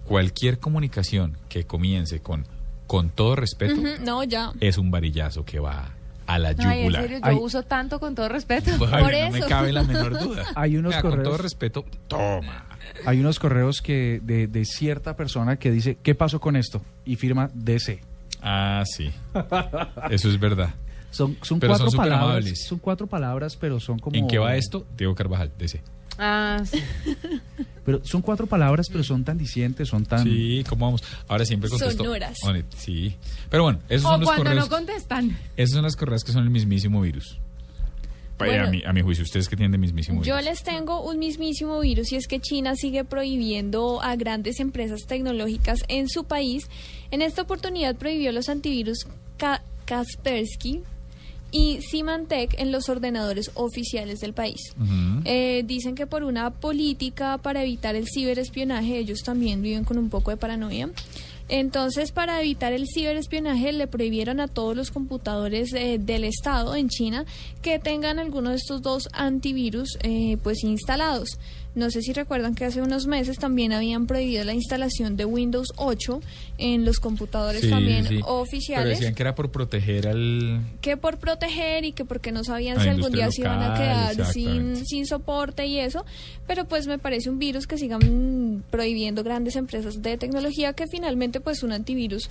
cualquier comunicación que comience con con todo respeto No, ya. es un varillazo que va a la Ay, en serio, yo Ay. uso tanto con todo respeto. Por no me eso. cabe la menor *laughs* duda. Hay unos Vea, con correos- todo respeto, toma. Hay unos correos que de, de cierta persona que dice, ¿qué pasó con esto? Y firma DC. Ah, sí. *laughs* Eso es verdad. Son, son Pero cuatro son palabras. amables. Son cuatro palabras, pero son como... ¿En qué va esto? Diego Carvajal, DC. Ah, sí. *laughs* Pero son cuatro palabras, pero son tan dicientes, son tan... Sí, ¿cómo vamos? Ahora siempre contesto. Sonoras. Sí. Pero bueno, esos O son los cuando correos. no contestan. Esas son las correas que son el mismísimo virus. Vaya, Bueno. a, mi, a mi juicio, ustedes que tienen de mismísimo Yo virus. les tengo un mismísimo virus y es que China sigue prohibiendo a grandes empresas tecnológicas en su país. En esta oportunidad prohibió los antivirus Ka- Kaspersky y Symantec en los ordenadores oficiales del país. Eh, dicen que por una política para evitar el ciberespionaje, ellos también viven con un poco de paranoia. Entonces, para evitar el ciberespionaje, le prohibieron a todos los computadores eh, del Estado en China que tengan alguno de estos dos antivirus eh, pues instalados. No sé si recuerdan que hace unos meses también habían prohibido la instalación de Windows 8 en los computadores Sí, también sí. Pero oficiales decían que era por proteger al... que por proteger y que porque no sabían si algún día se industria iban a local, quedar sin, sin soporte y eso, pero pues me parece un virus que sigan prohibiendo grandes empresas de tecnología que finalmente pues un antivirus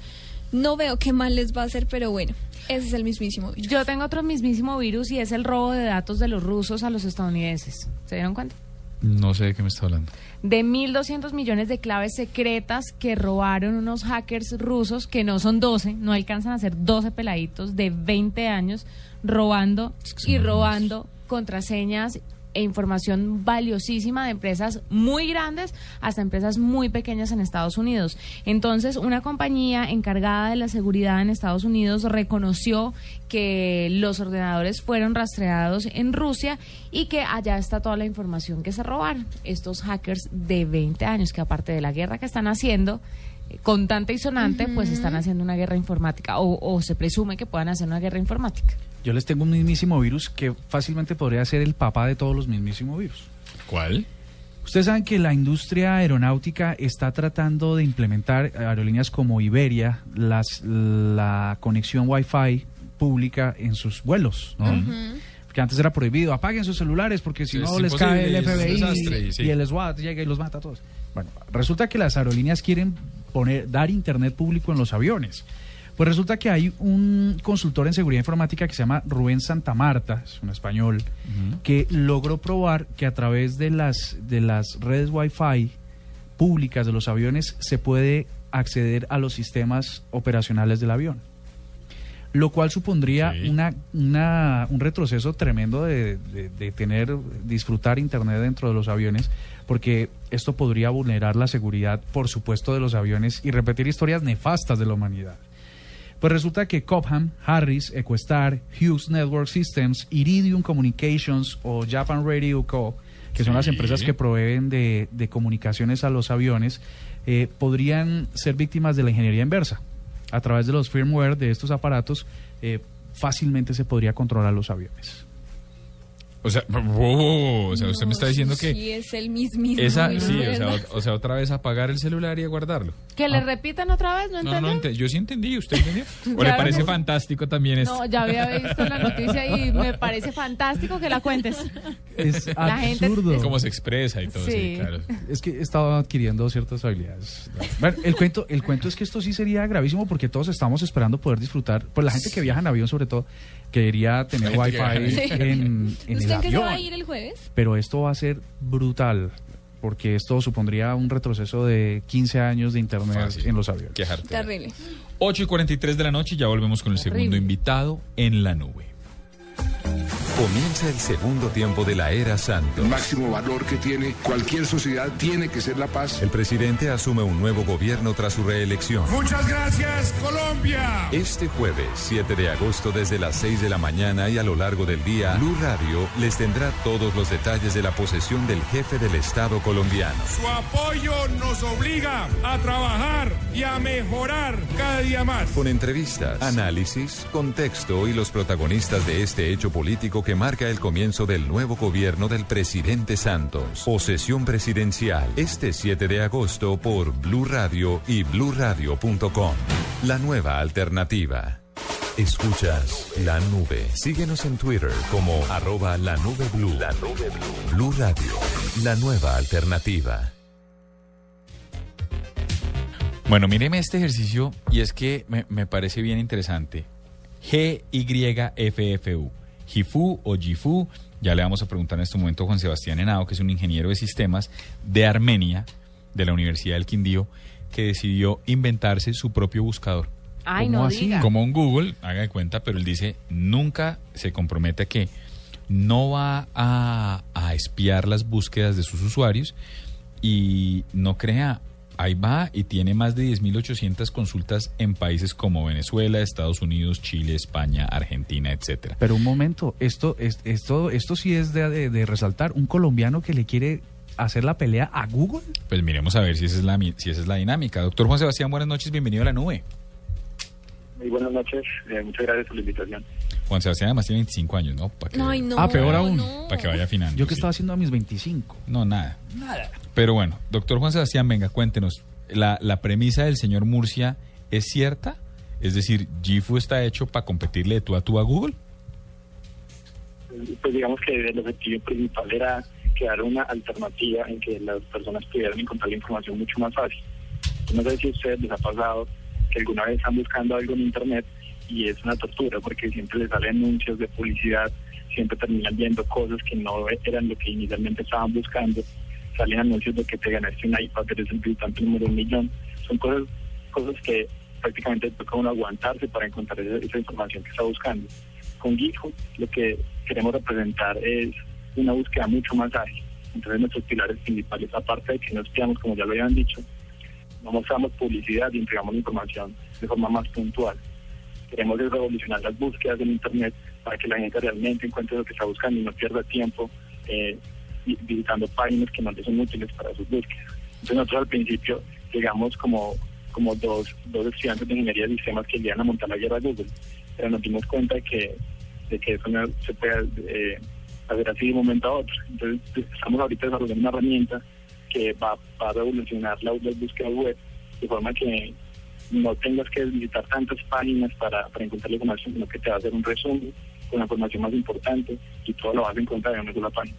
no veo qué mal les va a hacer, pero bueno, ese es el mismísimo virus. Yo tengo otro mismísimo virus y es el robo de datos de los rusos a los estadounidenses. ¿Se dieron cuenta? No sé de qué me está hablando. De 1.200 millones de claves secretas que robaron unos hackers rusos, que no son 12, no alcanzan a ser 12 peladitos de 20 años, robando y robando contraseñas e información valiosísima de empresas muy grandes hasta empresas muy pequeñas en Estados Unidos. Entonces, una compañía encargada de la seguridad en Estados Unidos reconoció que los ordenadores fueron rastreados en Rusia y que allá está toda la información que se robaron. Estos hackers de 20 años, que aparte de la guerra que están haciendo, eh, contante y sonante, pues están haciendo una guerra informática o, o se presume que puedan hacer una guerra informática. Yo les tengo un mismísimo virus que fácilmente podría ser el papá de todos los mismísimos virus. ¿Cuál? Ustedes saben que la industria aeronáutica está tratando de implementar aerolíneas como Iberia las, la conexión Wi-Fi pública en sus vuelos, ¿no? Porque antes era prohibido, apaguen sus celulares porque si no es les cae el FBI desastre, y sí. y el SWAT llega y los mata a todos. Bueno, resulta que las aerolíneas quieren poner dar internet público en los aviones. Pues resulta que hay un consultor en seguridad informática que se llama Rubén Santamarta, es un español, que logró probar que a través de las, de las redes Wi-Fi públicas de los aviones se puede acceder a los sistemas operacionales del avión. Lo cual supondría una, una- un retroceso tremendo de, de- de tener, disfrutar Internet dentro de los aviones, porque esto podría vulnerar la seguridad, por supuesto, de los aviones y repetir historias nefastas de la humanidad. Pues resulta que Cobham, Harris, Equestar, Hughes Network Systems, Iridium Communications o Japan Radio Co., que son las empresas que proveen de, de comunicaciones a los aviones, eh, podrían ser víctimas de la ingeniería inversa. A través de los firmware de estos aparatos, eh, fácilmente se podría controlar los aviones. O sea, wow, o sea, usted me está diciendo que Sí, es el mismísimo. esa, ¿no? sí, o sea, o, o sea, otra vez apagar el celular y a guardarlo. Que le repitan otra vez, ¿no Ah. No, entendió? no, ente- yo sí entendí, ¿usted entendió? *laughs* ¿O le parece fantástico también esto? No, ya había visto la noticia y me parece fantástico que la cuentes. Es *laughs* La gente- absurdo. Cómo se expresa y todo, sí, Sí. claro. Es que estaba adquiriendo ciertas habilidades. Bueno, el cuento, el cuento es que esto sí sería gravísimo porque todos estamos esperando poder disfrutar. Pues la gente que viaja en avión, sobre todo, quería tener gente wifi en, en el ¿Usted en qué se va a avión. ir el jueves? Pero esto va a ser brutal porque esto supondría un retroceso de 15 años de internet Fácil. en los aviones. Quejarte. Terrible. 8 y 43 de la noche y ya volvemos con el segundo invitado en la nube. Comienza el segundo tiempo de la era Santos. El máximo valor que tiene cualquier sociedad tiene que ser la paz. El presidente asume un nuevo gobierno tras su reelección. Muchas gracias, Colombia. Este jueves, 7 de agosto, desde las 6 de la mañana y a lo largo del día, Blue Radio les tendrá todos los detalles de la posesión del jefe del Estado colombiano. Su apoyo nos obliga a trabajar y a mejorar cada día más. Con entrevistas, análisis, contexto y los protagonistas de este hecho político que marca el comienzo del nuevo gobierno del presidente Santos. Posesión presidencial, este 7 de agosto por Blue Radio y bluradio.com. La nueva alternativa. Escuchas la nube. Síguenos en Twitter como arroba la nube blue. La nube blue. Blue Radio, la nueva alternativa. Bueno, míreme este ejercicio y es que me, me parece bien interesante. GYFFU. GIFU o GIFU. Ya le vamos a preguntar en este momento a Juan Sebastián Henao, que es un ingeniero de sistemas de Armenia, de la Universidad del Quindío, que decidió inventarse su propio buscador. Ay, no diga. Como un Google, haga de cuenta, pero él dice, nunca se compromete a que no va a, a espiar las búsquedas de sus usuarios y no crea, ahí va y tiene más de 10.800 consultas en países como Venezuela, Estados Unidos, Chile, España, Argentina, etcétera. Pero un momento, esto, es, esto, esto sí es de, de- de resaltar. Un colombiano que le quiere hacer la pelea a Google. Pues miremos a ver si esa es la, mi- si esa es la dinámica. Doctor Juan Sebastián, buenas noches, bienvenido a la nube. Muy buenas noches, eh, muchas gracias por la invitación. Juan Sebastián además tiene 25 años, ¿no? Pa' que- Ay, no. Ah, peor aún. no. Para que vaya afinando. Yo que sí. estaba haciendo a mis 25. No, nada. Nada. Pero bueno, doctor Juan Sebastián, venga, cuéntenos. ¿La, la premisa del señor Murcia es cierta? Es decir, ¿Gifu está hecho para competirle de tú a tú a Google? Pues digamos que el objetivo principal era crear una alternativa en que las personas pudieran encontrar la información mucho más fácil. No sé si a ustedes les ha pasado que alguna vez están buscando algo en Internet y es una tortura porque siempre les salen anuncios de publicidad, siempre terminan viendo cosas que no eran lo que inicialmente estaban buscando, salen anuncios de que te ganaste un iPad, eres el visitante número un millón. Son cosas, cosas que prácticamente toca uno aguantarse para encontrar esa, información que está buscando. Con Gifu lo que queremos representar es una búsqueda mucho más ágil. Entonces nuestros pilares principales, aparte de que no espiamos, como ya lo habían dicho, no mostramos publicidad y entregamos información de forma más puntual. Queremos revolucionar las búsquedas en Internet para que la gente realmente encuentre lo que está buscando y no pierda tiempo eh, vi- visitando páginas que no son útiles para sus búsquedas. Entonces nosotros al principio llegamos como, como dos, dos estudiantes de ingeniería de sistemas que iban a montar la guerra a Google, pero nos dimos cuenta de que, de que eso no se puede eh, hacer así de un momento a otro. Entonces estamos ahorita desarrollando una herramienta que va, va a revolucionar la búsqueda web de forma que no tengas que visitar tantas páginas para, para encontrar la información, sino que te va a hacer un resumen con la información más importante y todo lo vas a encontrar en una sola página.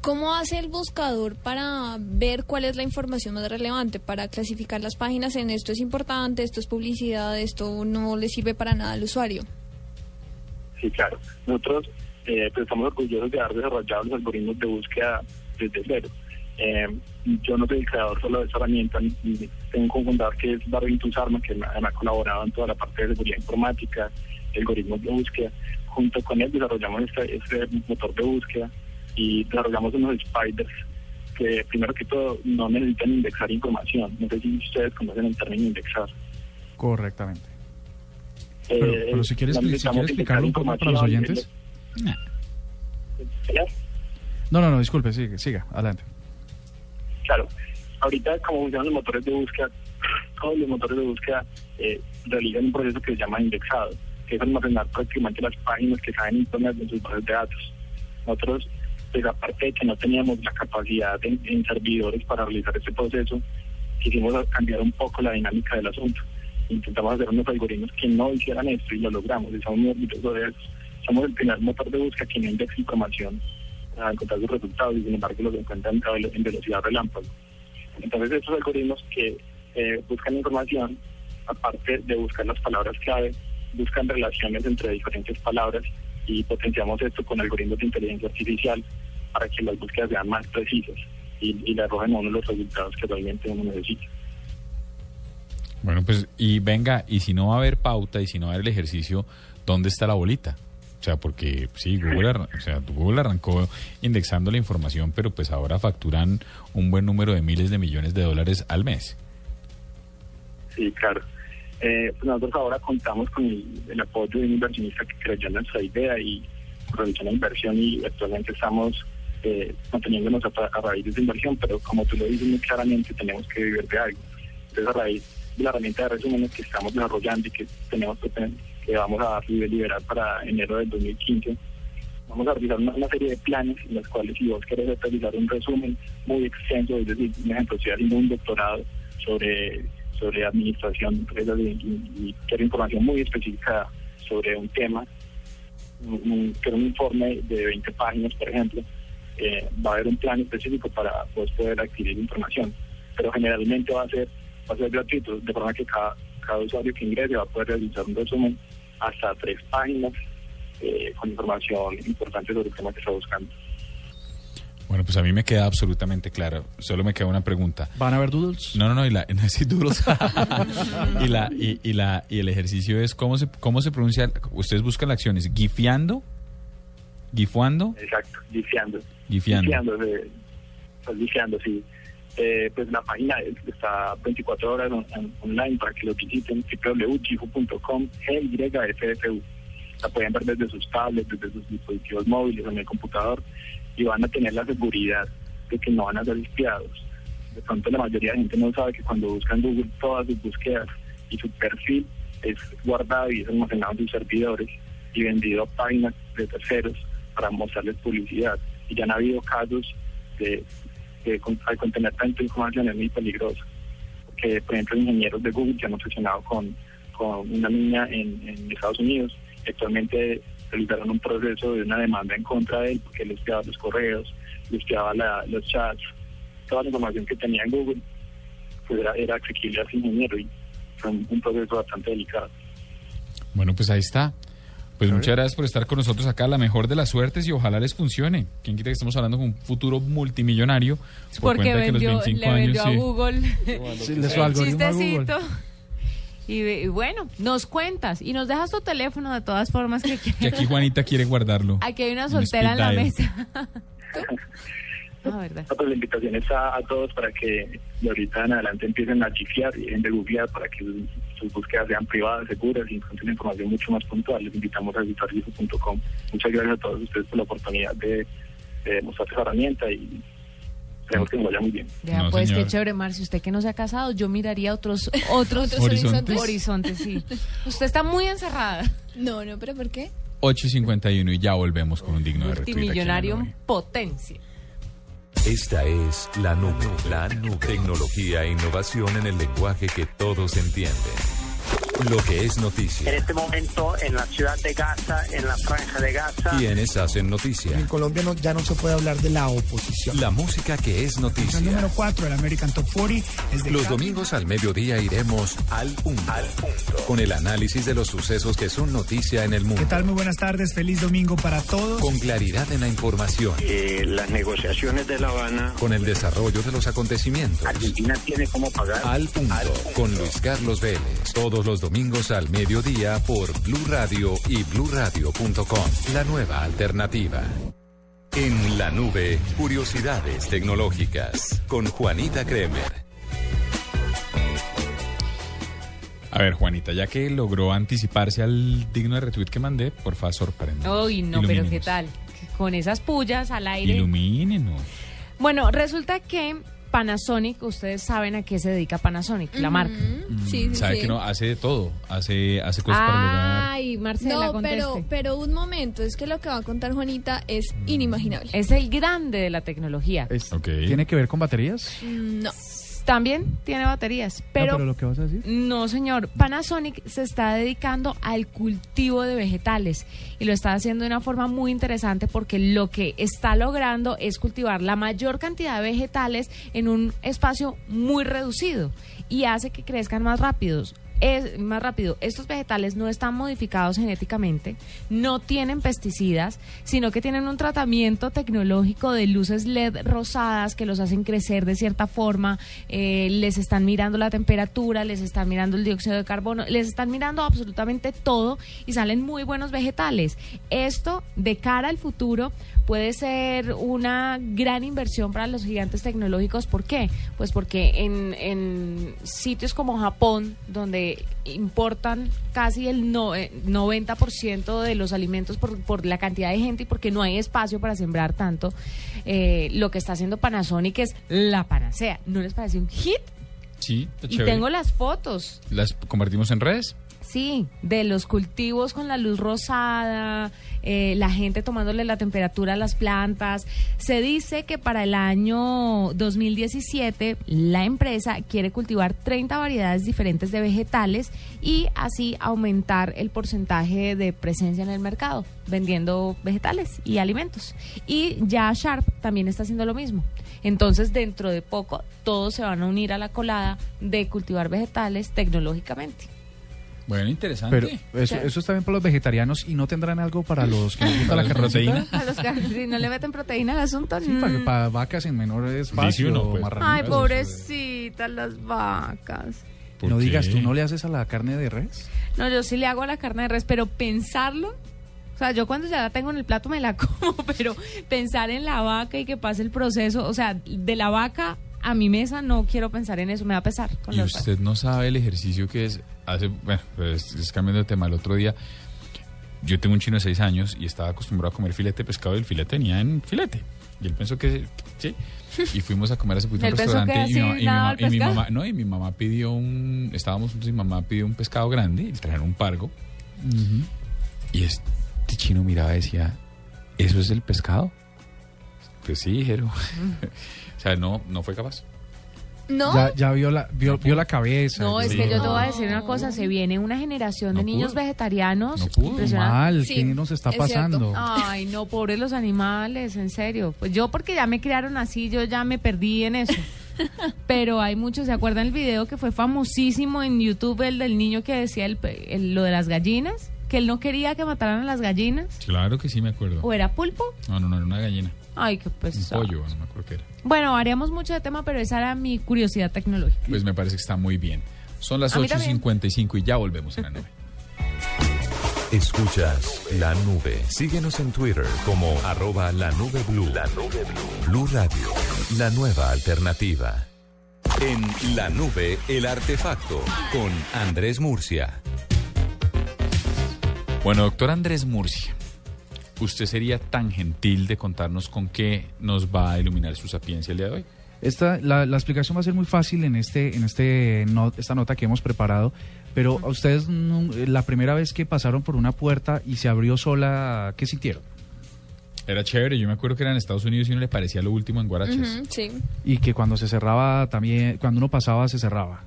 ¿Cómo hace el buscador para ver cuál es la información más relevante, para clasificar las páginas en esto es importante, esto es publicidad, esto no le sirve para nada al usuario? Sí, claro. Nosotros eh, pues estamos orgullosos de haber desarrollado los algoritmos de búsqueda desde cero. Eh, yo no soy el creador solo de esa herramienta, tengo un cofundador que es Darwin Tuzarma, que ha colaborado en toda la parte de seguridad informática, algoritmos de búsqueda. Junto con él desarrollamos este, este motor de búsqueda y desarrollamos unos spiders que primero que todo no necesitan indexar información. No sé si ustedes conocen el término indexar. Correctamente. Pero, Eh, pero si quieres, si quieres explicarlo un poco para los oyentes. Señor. No, no, no, disculpe, siga, siga, adelante. Claro, ahorita como funcionan los motores de búsqueda, *sniffs* todos los motores de búsqueda eh, realizan un proceso que se llama indexado, que es almacenar prácticamente las páginas que caen en en sus bases de datos. Nosotros, pues aparte de que no teníamos la capacidad en, servidores para realizar este proceso, quisimos cambiar un poco la dinámica del asunto. Intentamos hacer unos algoritmos que no hicieran esto y lo logramos. Y de eso. Somos el primer motor de búsqueda que no indexa información a encontrar sus resultados y sin embargo los encuentran en velocidad relámpago. Entonces estos algoritmos que eh, buscan información, aparte de buscar las palabras clave, buscan relaciones entre diferentes palabras y potenciamos esto con algoritmos de inteligencia artificial para que las búsquedas sean más precisas y, y le arrojen a uno los resultados que realmente uno necesita. Bueno, pues y venga, y si no va a haber pauta y si no va a haber el ejercicio, ¿dónde está la bolita? O sea, porque sí, Google, arran- o sea, Google arrancó indexando la información, pero pues ahora facturan un buen número de miles de millones de dólares al mes. Sí, claro. Eh, pues nosotros ahora contamos con el, apoyo de un inversionista que creyó en nuestra idea y realizó la inversión y actualmente estamos eh, manteniéndonos a, a raíz de esa inversión, pero como tú lo dices muy claramente, tenemos que vivir de algo. Entonces, a raíz de la herramienta de resúmenes que estamos desarrollando y que tenemos que, tener- que vamos a liberar para enero del 2015, vamos a realizar una, una serie de planes en los cuales si vos querés realizar un resumen muy extenso, es decir, un ejemplo, estoy haciendo un doctorado sobre, sobre administración de y, y- y quiero información muy específica sobre un tema, un, un- quiero un informe de 20 páginas, por ejemplo, eh, va a haber un plan específico para poder adquirir información, pero generalmente va a ser, va a ser gratuito, de forma que cada, cada usuario que ingrese va a poder realizar un resumen hasta tres páginas eh, con información importante sobre el tema que está buscando. Bueno, pues a mí me queda absolutamente claro. Solo me queda una pregunta. ¿Van a haber doodles? No, no, no, y la, *laughs* no sí, doodles. *laughs* y la y, y la y el ejercicio es cómo se cómo se pronuncia. Ustedes buscan la acción es gifiando, gifuando, Exacto, gifiando. gifiando. Gifiando, eh, pues, gifiando, sí. Eh, pues la página es- está 24 horas on- on- online para que lo visiten, www.gifu.com, G-Y-F-F-U. La pueden ver desde sus tablets, desde sus dispositivos móviles, en el computador, y van a tener la seguridad de que no van a ser espiados. De pronto la mayoría de gente no sabe que cuando buscan Google todas sus búsquedas y su perfil es guardado y es almacenado en sus servidores y vendido a páginas de terceros para mostrarles publicidad. Y ya han habido casos de que con- al contener tanta información es muy peligroso. Porque, por ejemplo, ingenieros de Google que han obsesionado con, con una niña en, en Estados Unidos actualmente realizaron un proceso de una demanda en contra de él porque él espiaba los correos, le espiaba la- los chats, toda la información que tenía en Google pues era, era accesible a ese ingeniero y fue un, un proceso bastante delicado. Bueno, pues ahí está. Pues muchas gracias por estar con nosotros acá. La mejor de las suertes y ojalá les funcione. ¿Quién quita que estemos hablando con un futuro multimillonario? por Porque cuenta de que los vendió, 25 le vendió años, a sí. Google Sí, le *laughs* su algoritmo a Google. chistecito. Y, y bueno, nos cuentas y nos dejas tu teléfono de todas formas que Que quieras. aquí Juanita quiere guardarlo. Aquí hay una Un soltera en la mesa. *laughs* Ah, verdad. No, pues la invitación está a todos para que de ahorita en adelante empiecen a chifiar y dejen de googlear para que sus, búsquedas sean privadas, seguras y encuentren información mucho más puntual. Les invitamos a visitar gifu.com. Muchas gracias a todos ustedes por la oportunidad de, de mostrar esa herramienta y esperemos que nos vaya muy bien. Vea, No, pues señor. qué chévere, Marcio. Usted que no se ha casado, yo miraría otros *laughs* otros ¿Otros horizontes? horizontes, sí. Usted está muy encerrada. No, no, pero ¿por qué? 8.51 y ya volvemos con un digno de retweet. en Multimillonario en potencia. Esta es la nube. La nube. Tecnología e innovación en el lenguaje que todos entienden. Lo que es noticia. En este momento, en la ciudad de Gaza, en la franja de Gaza, Quienes hacen noticia. En Colombia no- ya no se puede hablar de la oposición. La música que es noticia. El número 4 del American Top 40 es de Los domingos al mediodía iremos al punto, Con el análisis de los sucesos que son noticia en el mundo. ¿Qué tal? Muy buenas tardes. Feliz domingo para todos. Con claridad en la información. eh, las negociaciones de La Habana. Con el desarrollo de los acontecimientos. Argentina tiene cómo pagar. Al punto. Con Luis Carlos Vélez. Todos los domingos al mediodía por Blue Radio y bluradio.com. La nueva alternativa. En la nube, curiosidades tecnológicas. Con Juanita Kremer. A ver, Juanita, ya que logró anticiparse al digno de retweet que mandé, por favor, sorprende. Uy, no, pero. ¿qué tal? Con esas pullas al aire. Ilumínenos. Bueno, resulta que Panasonic, ustedes saben a qué se dedica Panasonic, la marca. Sí, sí, sabe sí. que no hace de todo, hace hace cosas para el hogar. Ay, Marcela, No, pero, conteste. pero un momento, es que lo que va a contar Juanita es inimaginable. Es el grande de la tecnología. Es- ¿Tiene que ver con baterías? No. También tiene baterías, No, pero pero lo que vas a decir. No, señor. Panasonic se está dedicando al cultivo de vegetales y lo está haciendo de una forma muy interesante porque lo que está logrando es cultivar la mayor cantidad de vegetales en un espacio muy reducido y hace que crezcan más rápidos. Es más rápido. Estos vegetales no están modificados genéticamente, no tienen pesticidas, sino que tienen un tratamiento tecnológico de luces LED rosadas que los hacen crecer de cierta forma, eh, les están mirando la temperatura, les están mirando el dióxido de carbono, les están mirando absolutamente todo y salen muy buenos vegetales. Esto, de cara al futuro, puede ser una gran inversión para los gigantes tecnológicos. ¿Por qué? Pues porque en, en sitios como Japón, donde importan casi el no- eh, 90% de los alimentos por, por la cantidad de gente y porque no hay espacio para sembrar tanto, eh, lo que está haciendo Panasonic es la panacea. ¿No les parece un hit? Sí, está Y chévere. tengo las fotos. Las convertimos en redes. Sí, de los cultivos con la luz rosada, eh, la gente tomándole la temperatura a las plantas. Se dice que para el año 2017 la empresa quiere cultivar 30 variedades diferentes de vegetales y así aumentar el porcentaje de presencia en el mercado, vendiendo vegetales y alimentos. Y ya Sharp también está haciendo lo mismo. Entonces, dentro de poco, todos se van a unir a la colada de cultivar vegetales tecnológicamente. Bueno, interesante. Pero eso, eso está bien para los vegetarianos y no tendrán algo para *laughs* los que les gusta ¿Para la proteína? A los que si no le meten proteína al asunto, Sí, para, mm. para vacas en menor espacio, uno, pues. marranitas. Ay, pobrecitas las vacas. No digas, ¿tú no le haces a la carne de res? No, yo sí le hago a la carne de res, pero pensarlo, o sea, yo cuando ya la tengo en el plato me la *laughs* como, pero pensar en la vaca y que pase el proceso, o sea, de la vaca a mi mesa no quiero pensar en eso, me va a pesar. Con Y usted no sabe el ejercicio que es. Hace, bueno, pues, es cambiando de tema. El otro día, yo tengo un chino de seis años y estaba acostumbrado a comer filete de pescado y el filete tenía en filete. Y él pensó que sí. Y fuimos a comer hace poquito a un restaurante y mi, y mi y mi mamá- no, y mi mamá pidió un. Estábamos juntos y mi mamá pidió un pescado grande y le trajeron un pargo. Y este chino miraba y decía, ¿eso es el pescado? Pues sí, dijeron. *laughs* o sea, no, no fue capaz. ¿No? Ya, ya vio, la, vio, vio la cabeza. No, es Sí. que yo te voy a decir una cosa, se viene una generación de No niños pudo. vegetarianos. No pudo. impresionante. Mal, ¿qué nos está es cierto. pasando? Ay, no, pobres los animales, en serio. Pues yo porque ya me criaron así, yo ya me perdí en eso. *laughs* Pero hay muchos, ¿se acuerdan el video que fue famosísimo en YouTube, el del niño que decía el, el- lo de las gallinas? Que él no quería que mataran a las gallinas. Claro que sí me acuerdo. ¿O era pulpo? No, no, no, era una gallina. Ay, qué Un pesado. pollo, no me acuerdo qué era. Bueno, haríamos mucho de tema, pero esa era mi curiosidad tecnológica. Pues me parece que está muy bien. Son las A mí también. 8.55 y ya volvemos en la nube. Escuchas la nube. Síguenos en Twitter como arroba la nube blue. La nube blue. Blue Radio, la nueva alternativa. En la nube, el artefacto con Andrés Murcia. Bueno, doctor Andrés Murcia, ¿usted sería tan gentil de contarnos con qué nos va a iluminar su sapiencia el día de hoy? Esta, la, la explicación va a ser muy fácil en este, en este no- esta nota que hemos preparado, pero a ustedes la primera vez que pasaron por una puerta y se abrió sola, ¿qué sintieron? Era chévere, yo me acuerdo que era en Estados Unidos y no le parecía lo último en Guaraches. Sí. Y que cuando se cerraba también, cuando uno pasaba se cerraba.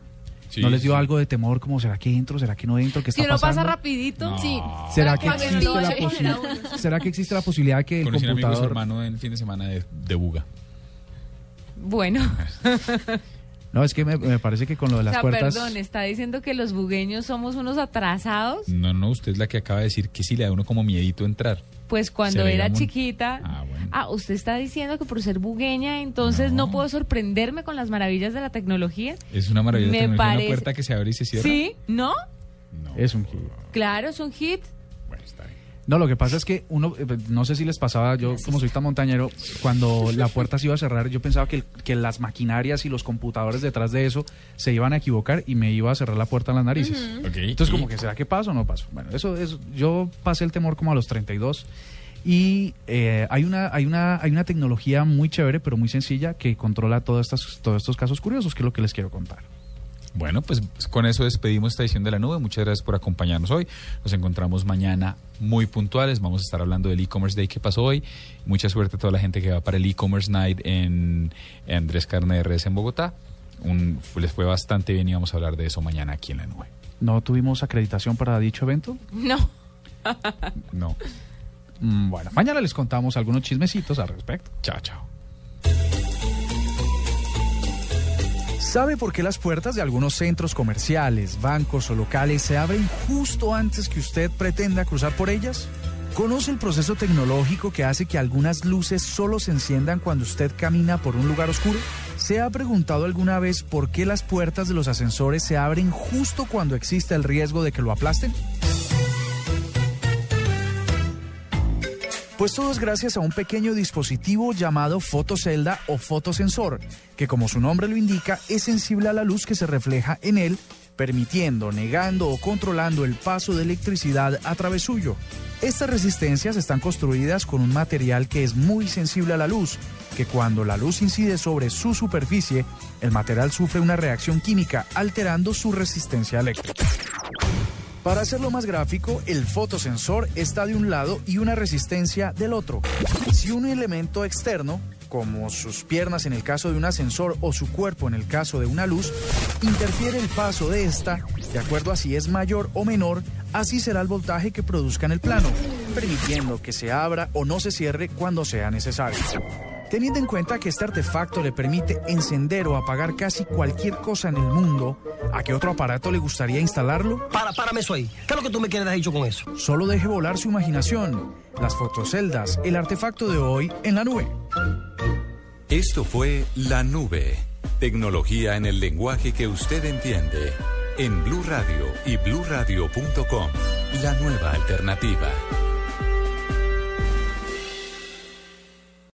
Sí, ¿No les dio sí. algo de temor como será que entro, será que no entro, qué Si está uno pasa pasando? rapidito, sí. ¿Será que, existe la ¿Será que existe la posibilidad de que el computador... hermano en fin de semana de, de Buga. Bueno. *laughs* No, es que me, me parece que con lo de O las sea, puertas... perdón, está diciendo que los bugueños somos unos atrasados. No, no, usted es la que acaba de decir que sí le da uno como miedito entrar. Pues cuando era llama un- chiquita. Ah, usted está diciendo que por ser bugueña, entonces no. puedo sorprenderme con las maravillas de la tecnología. Es una maravilla Me una parece- puerta que se abre y se cierra. Sí, ¿no? Es un hit. Claro, es un hit. No, lo que pasa es que uno, eh, no sé si les pasaba, yo como soy tan montañero, cuando *laughs* la puerta se iba a cerrar, yo pensaba que, que las maquinarias y los computadores detrás de eso se iban a equivocar y me iba a cerrar la puerta en las narices. Ujú. Ok, Entonces, como que, ¿será que paso o no paso? Bueno, eso es, yo pasé el temor como a los 32 y eh, hay, una, hay, una, hay una tecnología muy chévere, pero muy sencilla, que controla todas estas, todos estos casos curiosos, que es lo que les quiero contar. Bueno, pues con eso despedimos esta edición de la nube. Muchas gracias por acompañarnos hoy. Nos encontramos mañana muy puntuales. Vamos a estar hablando del e-commerce day que pasó hoy. Mucha suerte a toda la gente que va para el e-commerce night en, Andrés Carne de Redes en Bogotá. Un- les fue bastante bien y vamos a hablar de eso mañana aquí en la nube. ¿No tuvimos acreditación para dicho evento? No. No. Mm, Bueno, mañana les contamos algunos chismecitos al respecto. Chao, chao. ¿Sabe por qué las puertas de algunos centros comerciales, bancos o locales se abren justo antes que usted pretenda cruzar por ellas? ¿Conoce el proceso tecnológico que hace que algunas luces solo se enciendan cuando usted camina por un lugar oscuro? ¿Se ha preguntado alguna vez por qué las puertas de los ascensores se abren justo cuando existe el riesgo de que lo aplasten? Pues todo es gracias a un pequeño dispositivo llamado fotocelda o fotosensor, que como su nombre lo indica, es sensible a la luz que se refleja en él, permitiendo, negando o controlando el paso de electricidad a través suyo. Estas resistencias están construidas con un material que es muy sensible a la luz, que cuando la luz incide sobre su superficie, el material sufre una reacción química alterando su resistencia eléctrica. Para hacerlo más gráfico, el fotosensor está de un lado y una resistencia del otro. Si un elemento externo, como sus piernas en el caso de un ascensor o su cuerpo en el caso de una luz, interfiere el paso de esta, de acuerdo a si es mayor o menor, así será el voltaje que produzca en el plano, permitiendo que se abra o no se cierre cuando sea necesario. Teniendo en cuenta que este artefacto le permite encender o apagar casi cualquier cosa en el mundo, ¿a qué otro aparato le gustaría instalarlo? Para, párame eso ahí. ¿Qué es lo que tú me quieres dicho con eso? Solo deje volar su imaginación. Las fotoceldas, el artefacto de hoy en la nube. Esto fue La Nube. Tecnología en el lenguaje que usted entiende. En Blue Radio y bluradio.com. La nueva alternativa.